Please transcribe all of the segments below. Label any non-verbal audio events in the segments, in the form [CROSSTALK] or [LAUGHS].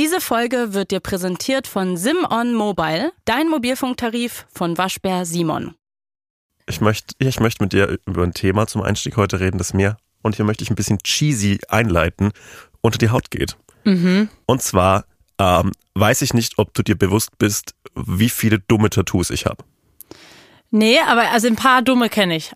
Diese Folge wird dir präsentiert von SimOn Mobile, dein Mobilfunktarif von Waschbär Simon. Ich möchte, ich möchte mit dir über ein Thema zum Einstieg heute reden, das mir, und hier möchte ich ein bisschen cheesy einleiten, unter die Haut geht. Mhm. Und zwar ähm, weiß ich nicht, ob du dir bewusst bist, wie viele dumme Tattoos ich habe. Nee, aber also ein paar dumme kenne ich.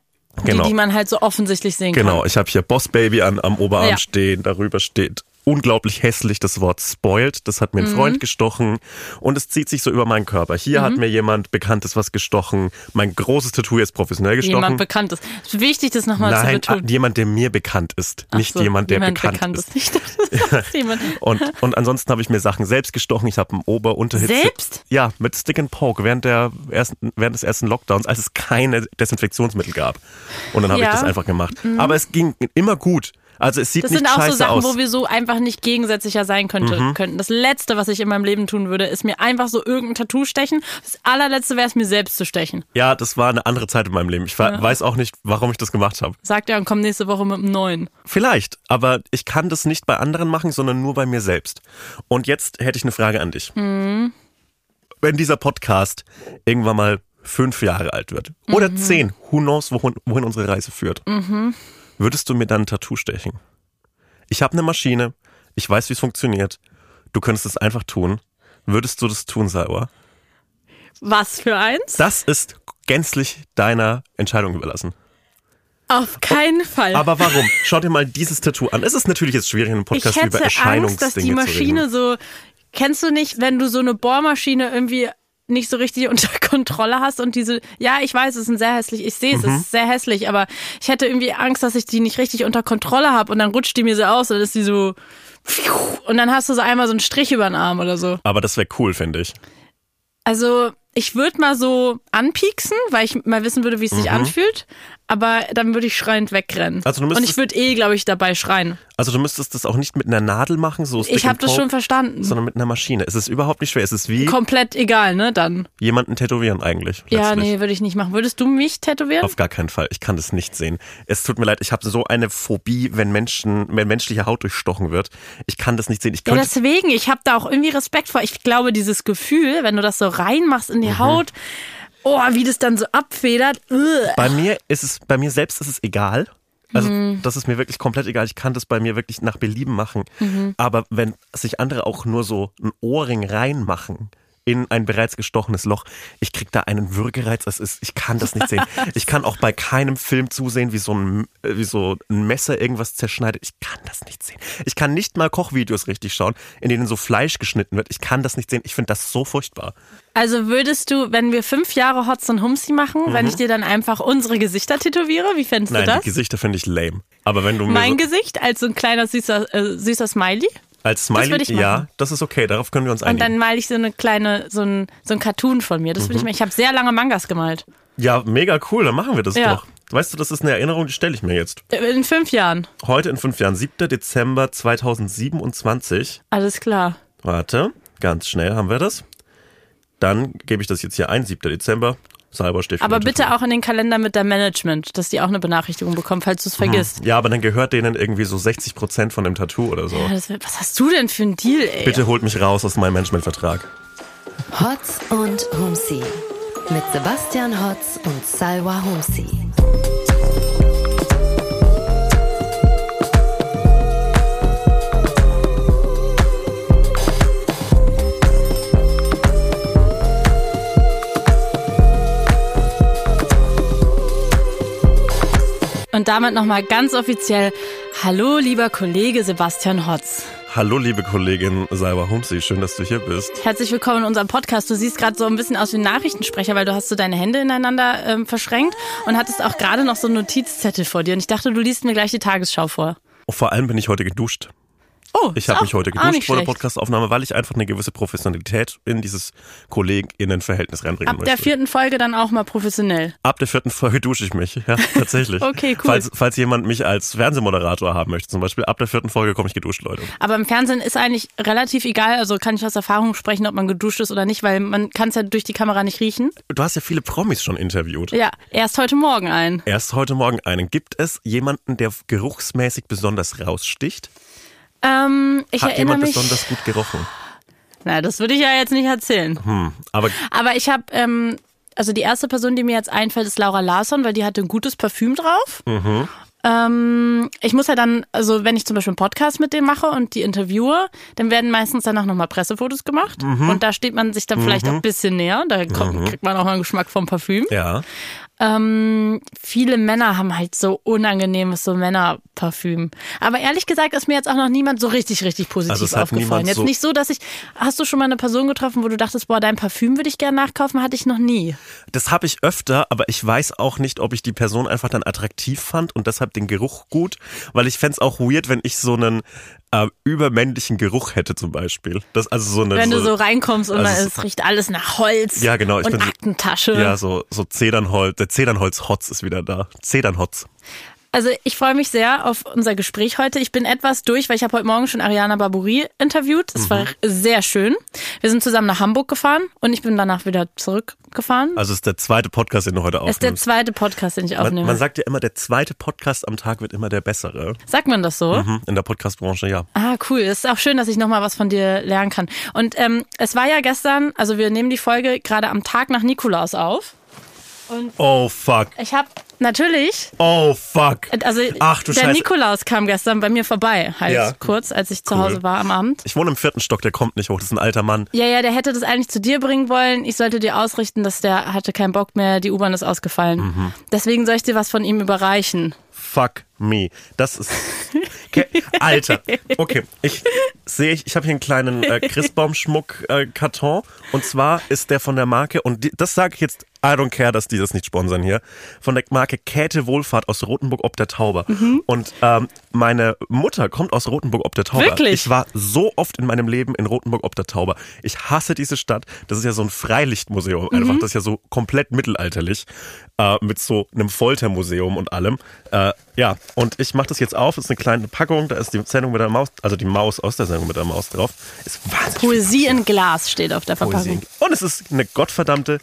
Genau. Die, die man halt so offensichtlich sehen kann. Genau, ich habe hier Boss Baby an, am Oberarm Ja. stehen, darüber steht unglaublich hässlich das Wort spoiled. Das hat mir ein Mhm. Freund gestochen und es zieht sich so über meinen Körper. Hier Mhm. hat mir jemand Bekanntes was gestochen. Mein großes Tattoo ist professionell gestochen. Jemand Bekanntes. Es ist wichtig, das nochmal zu Nein, betonen. ah, jemand, der mir bekannt ist, Ach nicht so, jemand, der bekannt, ist. Ich dachte, [LAUGHS] ist jemand. Und, und ansonsten habe ich mir Sachen selbst gestochen. Ich habe einen Ober-Unterhitze. Selbst? Ja, mit Stick and Poke während, der ersten, während des ersten Lockdowns, als es keine Desinfektionsmittel gab. Und dann habe Ja. Mhm. ich das einfach gemacht. Aber es ging immer gut. Also es sieht Das nicht sind auch scheiße so Sachen, aus. Mhm. wo wir so einfach nicht gegensätzlicher sein könnte, könnten. Das Letzte, was ich in meinem Leben tun würde, ist mir einfach so irgendein Tattoo stechen. Das allerletzte wäre es mir selbst zu stechen. ja, das war eine andere Zeit in meinem Leben. Ich wa- weiß auch nicht, warum ich das gemacht habe. Sagt er und komm nächste Woche mit einem neuen. Vielleicht, aber ich kann das nicht bei anderen machen, sondern nur bei mir selbst. Und jetzt hätte ich eine Frage an dich. Mhm. Wenn dieser Podcast irgendwann mal fünf Jahre alt wird oder Mhm. zehn, who knows, wohin, wohin unsere Reise führt, würdest du mir dann ein Tattoo stechen? Ich habe eine Maschine, ich weiß, wie es funktioniert. Du könntest es einfach tun. Würdest du das tun, Salwa? Was für eins? Das ist gänzlich deiner Entscheidung überlassen. Auf keinen Fall. Aber warum? Schau dir mal dieses Tattoo an. Es ist natürlich jetzt schwierig, in einem ich Podcast hätte über Angst, Erscheinungsdinge dass die. Maschine so. Kennst du nicht, wenn du so eine Bohrmaschine irgendwie nicht so richtig [LAUGHS] unter Kontrolle hast und diese, ja, ich weiß, es ist ein sehr hässlich, ich sehe es, Mhm. es ist sehr hässlich, aber ich hätte irgendwie Angst, dass ich die nicht richtig unter Kontrolle habe und dann rutscht die mir so aus und dann ist die so und dann hast du so einmal so einen Strich über den Arm oder so. Aber das wäre cool, finde ich. Also ich würde mal so anpieksen, weil ich mal wissen würde, wie es sich anfühlt, aber dann würde ich schreiend wegrennen. Also du und ich würde eh, glaube ich, dabei schreien. Also du müsstest das auch nicht mit einer Nadel machen, so Stick Ich habe das schon verstanden. sondern mit einer Maschine. Es ist überhaupt nicht schwer. Es ist wie Komplett egal, ne, dann. jemanden tätowieren eigentlich. Ja, letztlich. nee, würde ich nicht machen. Würdest du mich tätowieren? Auf gar keinen Fall. Ich kann das nicht sehen. Es tut mir leid, ich habe so eine Phobie, wenn Menschen, wenn menschliche Haut durchstochen wird. Ich kann das nicht sehen. Ich ja, deswegen, ich habe da auch irgendwie Respekt vor. Ich glaube, dieses Gefühl, wenn du das so reinmachst in die Mhm. Haut, oh, wie das dann so abfedert. bei mir ist es, bei mir selbst ist es egal. Also Mhm. das ist mir wirklich komplett egal. Ich kann das bei mir wirklich nach Belieben machen. Mhm. Aber wenn sich andere auch nur so einen Ohrring reinmachen in ein bereits gestochenes Loch, ich krieg da einen Würgereiz. Es ist, ich kann das nicht sehen. [LAUGHS] Ich kann auch bei keinem Film zusehen, wie so ein, äh, wie so ein Messer irgendwas zerschneidet. Ich kann das nicht sehen. Ich kann nicht mal Kochvideos richtig schauen, in denen so Fleisch geschnitten wird. Ich kann das nicht sehen. Ich finde das so furchtbar. Also würdest du, wenn wir fünf Jahre Hotz und Humsi machen, wenn ich dir dann einfach unsere Gesichter tätowiere, wie fändest Mhm. Nein, du die das? Gesichter finde ich lame. Aber wenn du Mein so, Gesicht als so ein kleiner süßer, äh, süßer Smiley. Als Smiley, ich machen. ja, das ist okay. Darauf können wir uns Und einigen. dann male ich so eine kleine, so ein, so ein Cartoon von mir. Das ich Mhm. mal. Ich habe sehr lange Mangas gemalt. Ja, mega cool, dann machen wir das Ja. doch. Weißt du, das ist eine Erinnerung, die stelle ich mir jetzt. In fünf Jahren. Heute in fünf Jahren, 7. Dezember 2027. Alles klar. Warte, ganz schnell haben wir das. Dann gebe ich das jetzt hier ein, 7. Dezember. Für Aber bitte auch in den Kalender mit der Management, dass die auch eine Benachrichtigung bekommen, falls du es vergisst. Ja, aber dann gehört denen irgendwie so 60 Prozent von dem Tattoo oder so. Ja, das, was hast du denn für ein Deal, ey? Bitte holt mich raus aus meinem Managementvertrag. Hotz und Humsi. Mit Sebastian Hotz und Salwa Humsi. Und damit nochmal ganz offiziell, hallo lieber Kollege Sebastian Hotz. Hallo, liebe Kollegin Salva Humsi, schön, dass du hier bist. Herzlich willkommen in unserem Podcast. Du siehst gerade so ein bisschen aus wie ein Nachrichtensprecher, weil du hast so deine Hände ineinander ähm, verschränkt und hattest auch gerade noch so einen Notizzettel vor dir. Und ich dachte, du liest mir gleich die Tagesschau vor. Vor allem bin ich heute geduscht. Oh, Ich habe mich heute geduscht vor der. Podcastaufnahme, weil ich einfach eine gewisse Professionalität in dieses KollegInnen-Verhältnis reinbringen Ab möchte. der vierten Folge dann auch mal professionell. Ab der vierten Folge dusche ich mich, ja, [LAUGHS] tatsächlich. Okay, cool. Falls, falls jemand mich als Fernsehmoderator haben möchte, zum Beispiel, ab der vierten Folge komme ich geduscht, Leute. Aber im Fernsehen ist eigentlich relativ egal, also kann ich aus Erfahrung sprechen, ob man geduscht ist oder nicht, weil man kann es ja durch die Kamera nicht riechen. Du hast ja viele Promis schon interviewt. Ja, erst heute Morgen ein. Erst heute Morgen einen. Gibt es jemanden, der geruchsmäßig besonders raussticht? Ähm, ich Hat jemand mich. besonders gut gerochen? Na, das würde ich ja jetzt nicht erzählen. Hm, aber Aber ich habe, ähm, also die erste Person, die mir jetzt einfällt, ist Laura Larsson, weil die hatte ein gutes Parfüm drauf. Mhm. Ähm, ich muss ja dann, also wenn ich zum Beispiel einen Podcast mit dem mache und die interviewe, dann werden meistens danach nochmal Pressefotos gemacht. Mhm. Und da steht man sich dann vielleicht auch ein bisschen näher. Da kommt, kriegt man auch mal einen Geschmack vom Parfüm. ja. Ähm, viele Männer haben halt so unangenehmes so Männerparfüm. Aber ehrlich gesagt ist mir jetzt auch noch niemand so richtig, richtig positiv Also es aufgefallen. Jetzt so- nicht so, dass ich. Hast du schon mal eine Person getroffen, wo du dachtest, boah, dein Parfüm würde ich gerne nachkaufen? Hatte ich noch nie. Das habe ich öfter, aber ich weiß auch nicht, ob ich die Person einfach dann attraktiv fand und deshalb den Geruch gut, weil ich fänd's auch weird, wenn ich so einen äh, übermännlichen Geruch hätte zum Beispiel. Das also so eine Wenn du so reinkommst und also es- riecht alles nach Holz Ja, genau, ich und bin so- Aktentasche. ja so so Zedernholz, der Zedernholz-Hotz ist wieder da. Zedernhotz. Also ich freue mich sehr auf unser Gespräch heute. Ich bin etwas durch, weil ich habe heute Morgen schon Ariana Barbouri interviewt. Das Mhm. war sehr schön. Wir sind zusammen nach Hamburg gefahren und ich bin danach wieder zurückgefahren. Also es ist der zweite Podcast, den du heute Das ist der aufnimmst. zweite Podcast, den ich Man, aufnehme. man sagt ja immer, der zweite Podcast am Tag wird immer der bessere. sagt man das so? Mhm, in der Podcastbranche, ja. Ah, cool. Es ist auch schön, dass ich nochmal was von dir lernen kann. Und ähm, es war ja gestern, also wir nehmen die Folge gerade am Tag nach Nikolaus auf. Oh fuck. Ich habe natürlich, Oh fuck. also Ach du der Scheiße. Nikolaus kam gestern bei mir vorbei, halt Ja. kurz, als ich zu Cool. Hause war am Abend. Ich wohne im vierten Stock, der kommt nicht hoch. Das ist ein alter Mann. Ja, ja, der hätte das eigentlich zu dir bringen wollen. Ich sollte dir ausrichten, dass der hatte keinen Bock mehr, die U-Bahn ist ausgefallen. Mhm. Deswegen soll ich dir was von ihm überreichen. Fuck me. Das ist. Okay. Alter. Okay. Ich sehe, ich, ich habe hier einen kleinen äh, Christbaumschmuck-Karton. und zwar ist der von der Marke, und die, das sage ich jetzt, I don't care, dass die das nicht sponsern hier, von der Marke Käthe Wohlfahrt aus Rotenburg ob der Tauber. Und ähm, meine Mutter kommt aus Rotenburg ob der Tauber. Wirklich? Ich war so oft in meinem Leben in Rotenburg ob der Tauber. Ich hasse diese Stadt. Das ist ja so ein Freilichtmuseum einfach. Das ist ja so komplett mittelalterlich. Äh, mit so einem Foltermuseum und allem. Äh, ja, und ich mache das jetzt auf. Das ist eine kleine Packung. Da ist die Sendung mit der Maus, also die Maus aus der Sendung mit der Maus drauf. Ist wahnsinnig Poesie in Glas steht auf der Verpackung. Poesie. Und es ist eine gottverdammte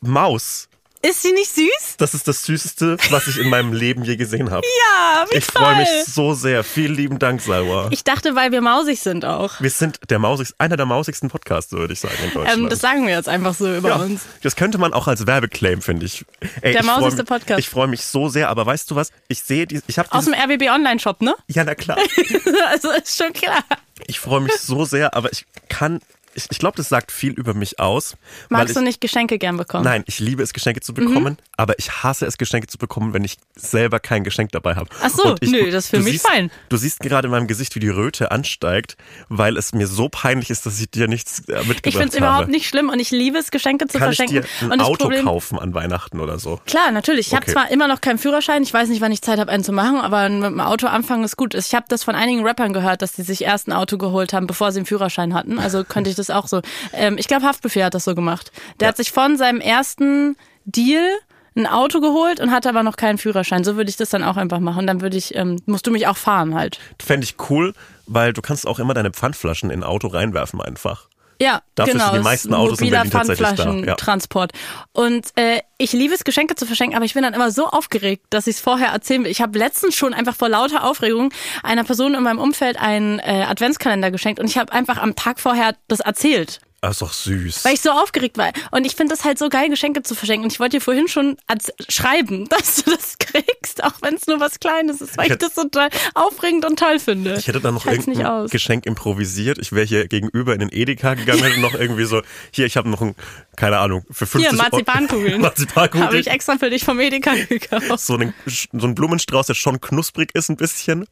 Maus. Ist sie nicht süß? Das ist das Süßeste, was ich in meinem Leben je gesehen habe. Ja, wie Ich freue mich so sehr. Vielen lieben Dank, Salwa. Ich dachte, weil wir mausig sind auch. Wir sind der mausigste, einer der mausigsten Podcasts, würde ich sagen, in Deutschland. Ähm, das sagen wir jetzt einfach so über ja, uns. das könnte man auch als Werbeclaim, finde ich. Ey, Der ich mausigste mich- Podcast. Ich freue mich so sehr, aber weißt du was? Ich sehe die, ich habe Aus dem RBB Online-Shop, ne? ja na klar. [LAUGHS] also ist schon klar. Ich freue mich so sehr, aber ich kann, ich, ich glaube, das sagt viel über mich aus. Magst ich, du nicht Geschenke gern bekommen? Nein, ich liebe es, Geschenke zu bekommen, aber ich hasse es, Geschenke zu bekommen, wenn ich selber kein Geschenk dabei habe. Ach so, ich, nö, das ist für mich siehst, fein. Du siehst gerade in meinem Gesicht, wie die Röte ansteigt, weil es mir so peinlich ist, dass ich dir nichts äh, mitgebracht Ich finde es habe. überhaupt nicht schlimm und ich liebe es, Geschenke zu Kann ich verschenken. dir ein Auto Problem, kaufen an Weihnachten oder so? Klar, natürlich. Ich habe Okay. zwar immer noch keinen Führerschein, ich weiß nicht, wann ich Zeit habe, einen zu machen, aber mit dem Auto anfangen ist gut. Ich habe das von einigen Rappern gehört, dass die sich erst ein Auto geholt haben, bevor sie einen Führerschein hatten. Also könnte ich das auch so. Ähm, ich glaube, Haftbefehl hat das so gemacht. Der hat sich von seinem ersten Deal ein Auto geholt und hatte aber noch keinen Führerschein. So würde ich das dann auch einfach machen. Dann würde ich, ähm, musst du mich auch fahren halt. Fände ich cool, weil du kannst auch immer deine Pfandflaschen in ein Auto reinwerfen einfach. Ja, Dafür genau. sind die meisten Autos in mobiler Berlin tatsächlich da, ja. Pfandflaschentransport. Und äh, ich liebe es, Geschenke zu verschenken, aber ich bin dann immer so aufgeregt, dass ich es vorher erzählen will. Ich habe letztens schon einfach vor lauter Aufregung einer Person in meinem Umfeld einen äh, Adventskalender geschenkt und ich habe einfach am Tag vorher das erzählt. Das ist doch süß. Weil ich so aufgeregt war. Und ich finde das halt so geil, Geschenke zu verschenken. Und ich wollte dir vorhin schon als schreiben, [LAUGHS] dass du das kriegst, auch wenn es nur was Kleines ist, weil Ich ich, das so toll, aufregend und toll finde. Ich hätte dann noch halt's nicht irgendein. Geschenk improvisiert. Ich wäre hier gegenüber in den Edeka gegangen, hätte noch irgendwie so, hier, ich habe noch ein, keine Ahnung, für 50 Hier, Marzipankugeln. [LAUGHS] Marzipankugeln. Habe ich extra für dich vom Edeka [LAUGHS] gekauft. so, einen, so ein Blumenstrauß, der schon knusprig ist ein bisschen.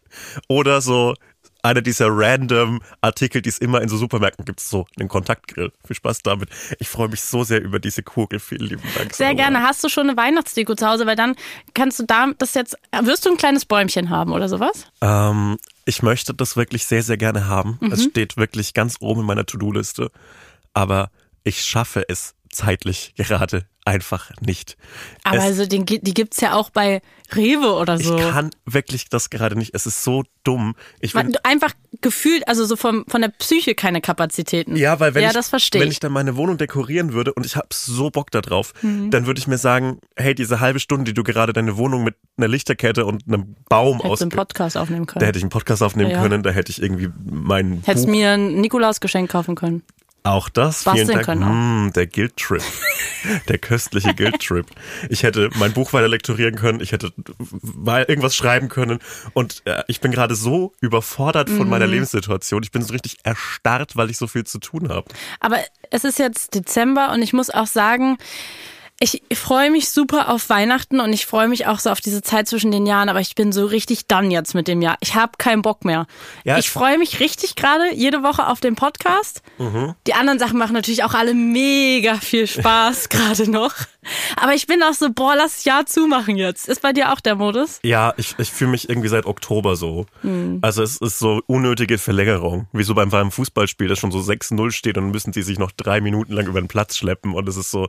Oder so einer dieser random Artikel, die es immer in so Supermärkten gibt, so einen Kontaktgrill. Viel Spaß damit. Ich freue mich so sehr über diese Kugel. Vielen lieben Dank. Sehr Sarah. gerne. Hast du schon eine Weihnachtsdeko zu Hause? Weil dann kannst du da das jetzt. Wirst du ein kleines Bäumchen haben oder sowas? Ähm, ich möchte das wirklich sehr, sehr gerne haben. Es Mhm. steht wirklich ganz oben in meiner To-Do-Liste. Aber ich schaffe es zeitlich gerade einfach nicht. Aber es, also den, die gibt's ja auch bei Rewe oder so. ich kann wirklich das gerade nicht. Es ist so dumm. Ich Man, du einfach gefühlt, also so vom, von der Psyche keine Kapazitäten. Ja, weil wenn, ja, ich, das verstehe wenn ich. dann meine Wohnung dekorieren würde und ich habe so Bock da drauf, Mhm. dann würde ich mir sagen, hey, diese halbe Stunde, die du gerade deine Wohnung mit einer Lichterkette und einem Baum aus... einen Podcast aufnehmen können. Da hätte ich einen Podcast aufnehmen Ja. können, da hätte ich irgendwie mein Hättest Buch... mir ein Nikolausgeschenk kaufen können. Auch das, Basteln vielen Dank. können. Mm, der Guild-Trip. [LAUGHS] der köstliche Guild-Trip. Ich hätte mein Buch weiter lektorieren können, ich hätte mal irgendwas schreiben können und äh, ich bin gerade so überfordert von Mhm. meiner Lebenssituation. Ich bin so richtig erstarrt, weil ich so viel zu tun habe. Aber es ist jetzt Dezember und ich muss auch sagen, ich freue mich super auf Weihnachten und ich freue mich auch so auf diese Zeit zwischen den Jahren, aber ich bin so richtig done jetzt mit dem Jahr. Ich habe keinen Bock mehr. Ja, ich freue mich richtig gerade jede Woche auf den Podcast. Mhm. Die anderen Sachen machen natürlich auch alle mega viel Spaß [LAUGHS] gerade noch. Aber ich bin auch so, boah, lass das Jahr zumachen jetzt. Ist bei dir auch der Modus? Ja, ich, ich fühle mich irgendwie seit Oktober so. Hm. Also es ist so unnötige Verlängerung. Wie so beim, beim Fußballspiel, das schon so 6-0 steht und dann müssen die sich noch drei Minuten lang über den Platz schleppen und es ist so,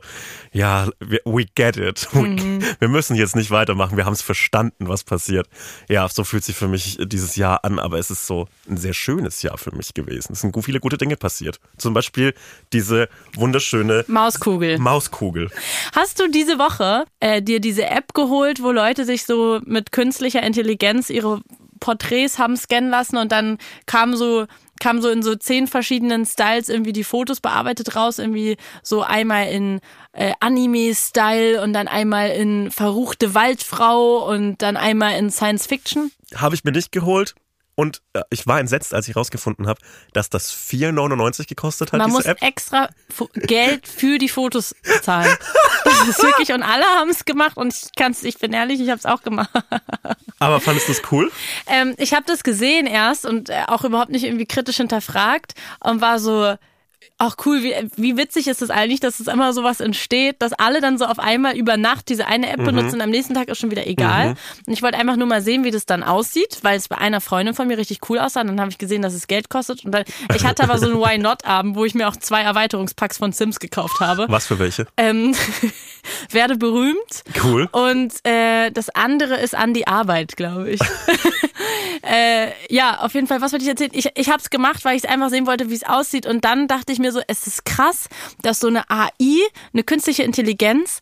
ja, we, get it. [LAUGHS] We, Mhm. Wir müssen jetzt nicht weitermachen, wir haben es verstanden, was passiert. Ja, so fühlt sich für mich dieses Jahr an, aber es ist so ein sehr schönes Jahr für mich gewesen. Es sind viele gute Dinge passiert. Zum Beispiel diese wunderschöne Mauskugel. Mauskugel. Hast du diese Woche äh, dir diese App geholt, wo Leute sich so mit künstlicher Intelligenz ihre Porträts haben scannen lassen und dann kam so kam so in so zehn verschiedenen Styles irgendwie die Fotos bearbeitet raus, irgendwie so einmal in äh, Anime-Style und dann einmal in verruchte Waldfrau und dann einmal in Science Fiction. Habe ich mir nicht geholt. Und äh, ich war entsetzt, als ich rausgefunden habe, dass das 4,99 gekostet hat, Man muss App. extra Fo- Geld für die Fotos zahlen. [LAUGHS] Das ist wirklich und alle haben es gemacht und ich kann's, ich bin ehrlich, ich habe es auch gemacht. [LAUGHS] Aber fandest du es cool? Ähm, ich habe das gesehen erst und äh, auch überhaupt nicht irgendwie kritisch hinterfragt und war so, ach cool, wie, wie witzig ist es eigentlich, dass es immer sowas entsteht, dass alle dann so auf einmal über Nacht diese eine App benutzen und am nächsten Tag ist schon wieder egal. Und ich wollte einfach nur mal sehen, wie das dann aussieht, weil es bei einer Freundin von mir richtig cool aussah. Und dann habe ich gesehen, dass es Geld kostet. Und dann, ich hatte aber so einen [LAUGHS] Why Not Abend, wo ich mir auch zwei Erweiterungspacks von Sims gekauft habe. Was für welche? Ähm, [LAUGHS] werde berühmt. Cool. Und äh, das andere ist an die Arbeit, glaube ich. [LAUGHS] äh, ja, auf jeden Fall, was wollte ich erzählen? Ich, ich habe es gemacht, weil ich es einfach sehen wollte, wie es aussieht. Und dann dachte ich mir so, es ist krass, dass so eine AI, eine künstliche Intelligenz,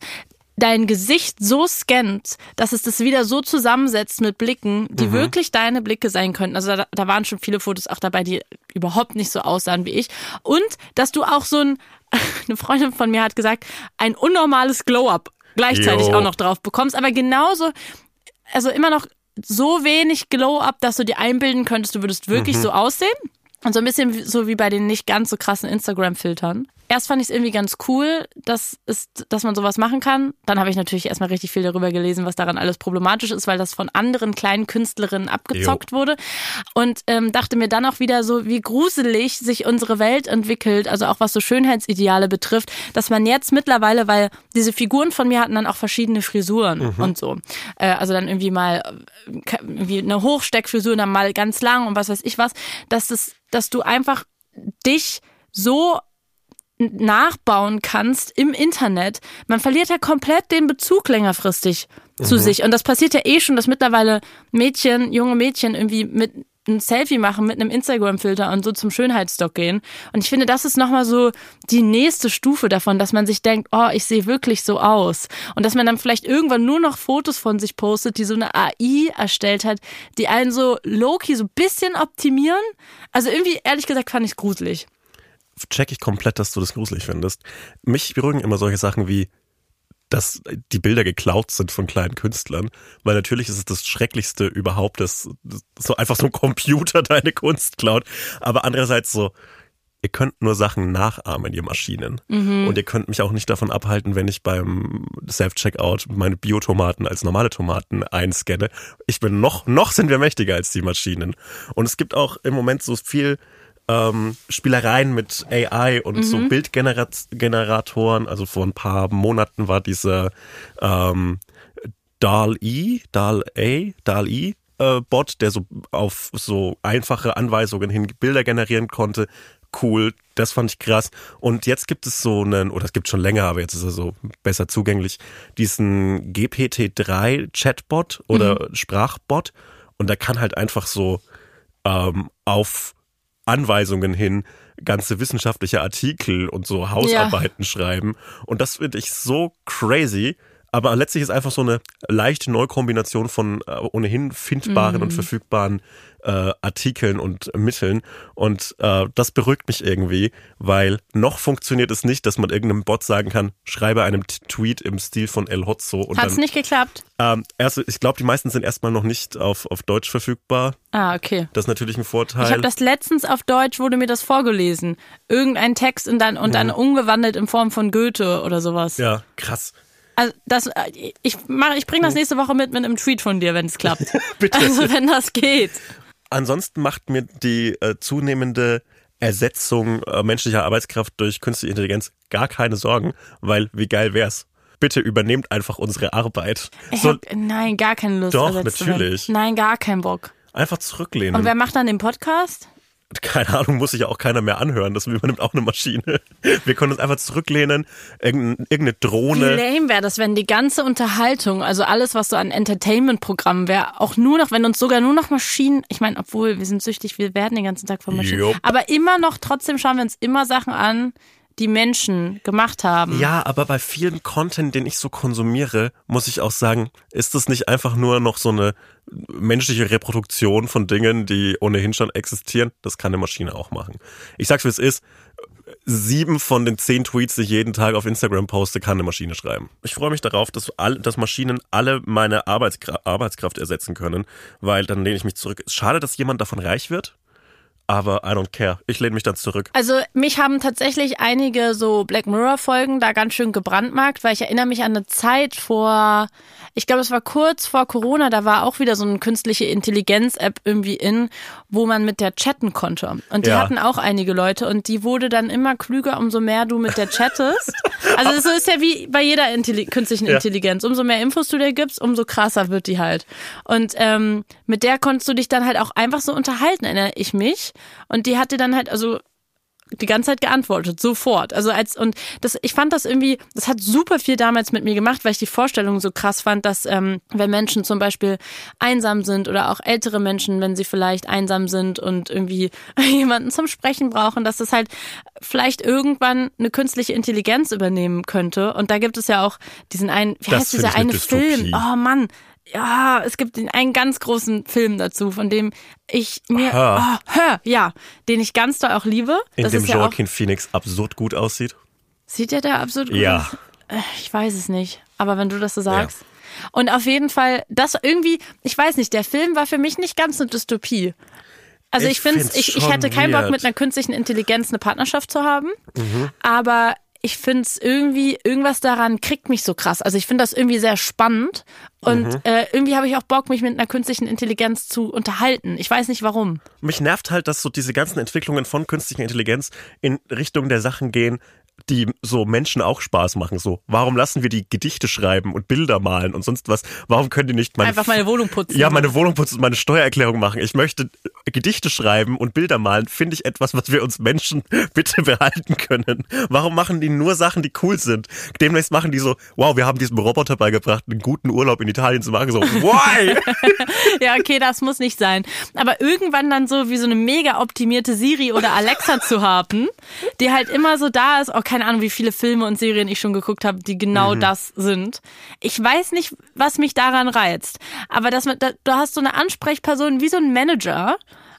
dein Gesicht so scannt, dass es das wieder so zusammensetzt mit Blicken, die wirklich deine Blicke sein könnten. Also da, da waren schon viele Fotos auch dabei, die überhaupt nicht so aussahen wie ich. Und dass du auch so ein, [LAUGHS] eine Freundin von mir hat gesagt, ein unnormales Glow-up gleichzeitig Jo. auch noch drauf bekommst, aber genauso, also immer noch so wenig Glow-up, dass du dir einbilden könntest, du würdest wirklich so aussehen. Und so ein bisschen so wie bei den nicht ganz so krassen Instagram-Filtern. Erst fand ich es irgendwie ganz cool, dass, es, dass man sowas machen kann. Dann habe ich natürlich erstmal richtig viel darüber gelesen, was daran alles problematisch ist, weil das von anderen kleinen Künstlerinnen abgezockt wurde. Und ähm, dachte mir dann auch wieder so, wie gruselig sich unsere Welt entwickelt, also auch was so Schönheitsideale betrifft, dass man jetzt mittlerweile, weil diese Figuren von mir hatten dann auch verschiedene Frisuren und so. Äh, also dann irgendwie mal äh, irgendwie eine Hochsteckfrisur, dann mal ganz lang und was weiß ich was, dass das, dass du einfach dich so nachbauen kannst im Internet. Man verliert ja komplett den Bezug längerfristig zu sich. Und das passiert ja eh schon, dass mittlerweile Mädchen, junge Mädchen irgendwie mit ein Selfie machen mit einem Instagram-Filter und so zum Schönheitsstock gehen. Und ich finde, das ist nochmal so die nächste Stufe davon, dass man sich denkt, oh, ich sehe wirklich so aus. Und dass man dann vielleicht irgendwann nur noch Fotos von sich postet, die so eine AI erstellt hat, die einen so low-key so ein bisschen optimieren. Also irgendwie, ehrlich gesagt, fand ich gruselig. Check ich komplett, dass du das gruselig findest. Mich beruhigen immer solche Sachen wie, dass die Bilder geklaut sind von kleinen Künstlern, weil natürlich ist es das Schrecklichste überhaupt, dass so einfach so ein Computer [LAUGHS] deine Kunst klaut. Aber andererseits so, ihr könnt nur Sachen nachahmen, ihr Maschinen. Und ihr könnt mich auch nicht davon abhalten, wenn ich beim Self-Checkout meine Biotomaten als normale Tomaten einscanne. Ich bin noch, noch sind wir mächtiger als die Maschinen. Und es gibt auch im Moment so viel ähm, Spielereien mit AI und so Bildgeneratoren. Also vor ein paar Monaten war dieser ähm, DAL-E, DAL-A, DAL-E äh, Bot, der so auf so einfache Anweisungen hin Bilder generieren konnte, cool. Das fand ich krass. Und jetzt gibt es so einen, oder es gibt schon länger, aber jetzt ist er so besser zugänglich, diesen GPT-3 Chatbot oder Sprachbot. Und der kann halt einfach so ähm, auf Anweisungen hin ganze wissenschaftliche Artikel und so Hausarbeiten schreiben. Und das finde ich so crazy. Aber letztlich ist einfach so eine leichte Neukombination von äh, ohnehin findbaren und verfügbaren äh, Artikeln und Mitteln. Und äh, das beruhigt mich irgendwie, weil noch funktioniert es nicht, dass man irgendeinem Bot sagen kann, schreibe einen T- Tweet im Stil von El Hotzo. Und Hat's dann, nicht geklappt? ähm, erst, ich glaube, die meisten sind erstmal noch nicht auf, auf Deutsch verfügbar. Ah, okay. Das ist natürlich ein Ich Vorteil. habe das letztens auf Deutsch, wurde mir das vorgelesen. Irgendein Text und dann, und dann umgewandelt in Form von Goethe oder sowas. ja, krass. Also das, ich mach, ich bringe das nächste Woche mit mit einem Tweet von dir, wenn es klappt. [LAUGHS] Bitte. Also wenn das geht. Ansonsten macht mir die äh, zunehmende Ersetzung äh, menschlicher Arbeitskraft durch künstliche Intelligenz gar keine Sorgen, weil wie geil wär's? Bitte übernehmt einfach unsere Arbeit. Ich So, hab, nein, gar keine Lust. Doch, natürlich. Nein, gar keinen Bock. einfach Und zurücklehnen. wer macht dann den Podcast? [LAUGHS] Keine Ahnung, muss sich ja auch keiner mehr anhören. Das übernimmt auch eine Maschine. [LAUGHS] Wir können uns einfach zurücklehnen, irgendeine, irgendeine Wie Drohne. lame wäre das, wenn die ganze Unterhaltung, also alles, was so an Entertainment-Programmen wäre, auch nur noch, wenn uns sogar nur noch Maschinen, ich meine, obwohl wir sind süchtig, wir werden den ganzen Tag von Maschinen, Jupp. aber immer noch, trotzdem schauen wir uns immer Sachen an, die Menschen gemacht haben. Ja, aber bei vielen Content, den ich so konsumiere, muss ich auch sagen, ist das nicht einfach nur noch so eine menschliche Reproduktion von Dingen, die ohnehin schon existieren? Das kann eine Maschine auch machen. Ich sag's wie es ist. Sieben von den zehn Tweets, die ich jeden Tag auf Instagram poste, kann eine Maschine schreiben. Ich freue mich darauf, dass, all, dass Maschinen alle meine Arbeitskra Arbeitskraft ersetzen können, weil dann lehne ich mich zurück. Schade, dass jemand davon reich wird, aber I don't care. Ich lehne mich dann zurück. Also mich haben tatsächlich einige so Black Mirror Folgen da ganz schön gebrandmarkt, weil ich erinnere mich an eine Zeit vor, ich glaube es war kurz vor Corona, da war auch wieder so eine künstliche Intelligenz App irgendwie in, wo man mit der chatten konnte. Und die Ja. hatten auch einige Leute und die wurde dann immer klüger, umso mehr du mit der chattest. [LAUGHS] Also so ist ja wie bei jeder Intelli künstlichen Ja. Intelligenz. Umso mehr Infos du dir gibst, umso krasser wird die halt. Und ähm, mit der konntest du dich dann halt auch einfach so unterhalten, erinnere ich mich. Und die hatte dann halt, also die ganze Zeit geantwortet, sofort. Also als und das, ich fand das irgendwie, das hat super viel damals mit mir gemacht, weil ich die Vorstellung so krass fand, dass ähm, wenn Menschen zum Beispiel einsam sind oder auch ältere Menschen, wenn sie vielleicht einsam sind und irgendwie [LAUGHS] jemanden zum Sprechen brauchen, dass das halt vielleicht irgendwann eine künstliche Intelligenz übernehmen könnte. Und da gibt es ja auch diesen einen, wie Das heißt dieser eine eine Film? Dystopie. Oh Mann. Ja, es gibt einen ganz großen Film dazu, von dem ich mir, Her. oh, hör, ja, den ich ganz doll auch liebe. In das dem ist ja Joaquin Phoenix absurd gut aussieht. Sieht der da absurd gut Ja. aus? Äh, Ich weiß es nicht. Aber wenn du das so sagst. Und auf jeden Fall, das irgendwie, ich weiß nicht, der Film war für mich nicht ganz eine Dystopie. Also ich, Ich finde, ich, ich hätte keinen Bock mit einer künstlichen Intelligenz eine Partnerschaft zu haben. Mhm. Aber ich finde es irgendwie, irgendwas daran kriegt mich so krass. Also ich finde das irgendwie sehr spannend. Und Mhm. äh, irgendwie habe ich auch Bock, mich mit einer künstlichen Intelligenz zu unterhalten. Ich weiß nicht warum. Mich nervt halt, dass so diese ganzen Entwicklungen von künstlicher Intelligenz in Richtung der Sachen gehen, die so Menschen auch Spaß machen. So, warum lassen wir die Gedichte schreiben und Bilder malen und sonst was? Warum können die nicht meine Einfach meine Wohnung putzen. Ja, meine Wohnung putzen und meine Steuererklärung machen. Ich möchte Gedichte schreiben und Bilder malen. Finde ich etwas, was wir uns Menschen [LAUGHS] bitte behalten können. Warum machen die nur Sachen, die cool sind? Demnächst machen die so, wow, wir haben diesem Roboter beigebracht, einen guten Urlaub in Italien zu machen. So, [LAUGHS] why? [LAUGHS] Ja, okay, das muss nicht sein. Aber irgendwann dann so wie so eine mega optimierte Siri oder Alexa zu haben, die halt immer so da ist. Oh, keine Ahnung, wie viele Filme und Serien ich schon geguckt habe, die genau das sind. Ich weiß nicht, was mich daran reizt. Aber das, mit- da, du hast so eine Ansprechperson wie so ein Manager,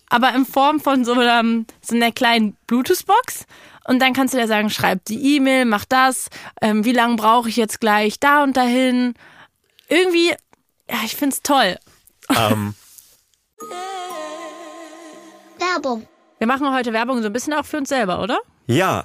aber in Form von so, einem, so einer kleinen Bluetooth-Box. Und dann kannst du dir sagen, schreib die E-Mail, mach das, ähm, wie lange brauche ich jetzt gleich da und dahin. Irgendwie, ja, ich find's toll. ähm, Werbung. Wir machen heute Werbung so ein bisschen auch für uns selber, oder? ja.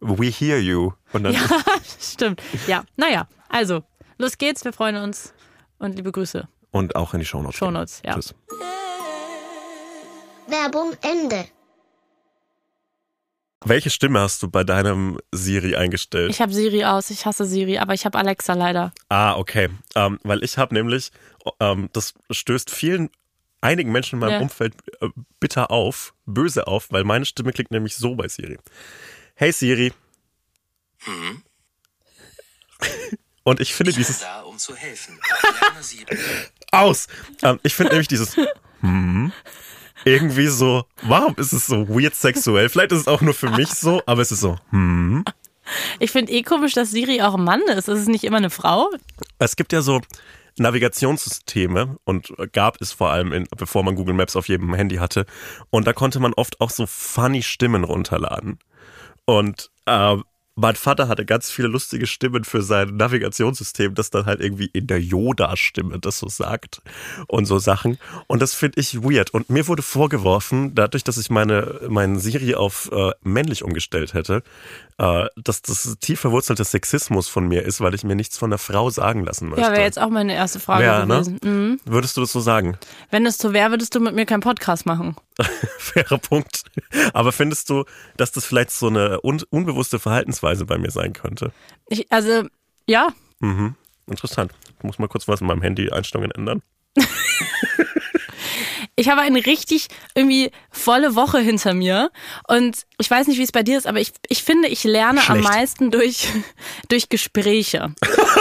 We hear you. Und dann Ja, [LAUGHS] stimmt. Ja, naja, also, los geht's, wir freuen uns und liebe Grüße. und auch in die Shownotes. Shownotes, ja. Tschüss. Werbung Ende. Welche Stimme hast du bei deinem Siri eingestellt? Ich habe Siri aus, ich hasse Siri, aber ich habe Alexa leider. ah, okay. Ähm, weil ich habe nämlich, ähm, das stößt vielen, einigen Menschen in meinem Ja. Umfeld äh, bitter auf, böse auf, weil meine Stimme klingt nämlich so bei Siri. Hey Siri. [LAUGHS] Und ich finde dieses da, um zu helfen. Lerne sie [LAUGHS] aus. Ähm, ich finde nämlich dieses hm, irgendwie so, warum ist es so weird sexuell? Vielleicht ist es auch nur für mich so, aber es ist so, hm. Ich finde eh komisch, dass Siri auch ein Mann ist. Ist es nicht immer eine Frau? Es gibt ja so Navigationssysteme und gab es vor allem, in, bevor man Google Maps auf jedem Handy hatte. Und da konnte man oft auch so funny Stimmen runterladen. Und äh, mein Vater hatte ganz viele lustige Stimmen für sein Navigationssystem, das dann halt irgendwie in der Yoda-Stimme das so sagt und so Sachen. Und das finde ich weird. Und mir wurde vorgeworfen, dadurch, dass ich meine meinen Siri auf äh, männlich umgestellt hätte, äh, dass das tief verwurzelter Sexismus von mir ist, weil ich mir nichts von der Frau sagen lassen möchte. Ja, wäre jetzt auch meine erste Frage Wär, ne? gewesen. Mhm. Würdest du das so sagen? Wenn es so wäre, würdest du mit mir keinen Podcast machen. [LAUGHS] Fairer Punkt. Aber findest du, dass das vielleicht so eine un unbewusste Verhaltensweise bei mir sein könnte? Ich, also, ja, Mhm. Interessant. Ich muss mal kurz was in meinem Handy-Einstellungen ändern. [LAUGHS] ich habe eine richtig irgendwie volle Woche hinter mir und ich weiß nicht, wie es bei dir ist, aber ich, ich finde, ich lerne am Schlecht. meisten durch, [LAUGHS] durch Gespräche.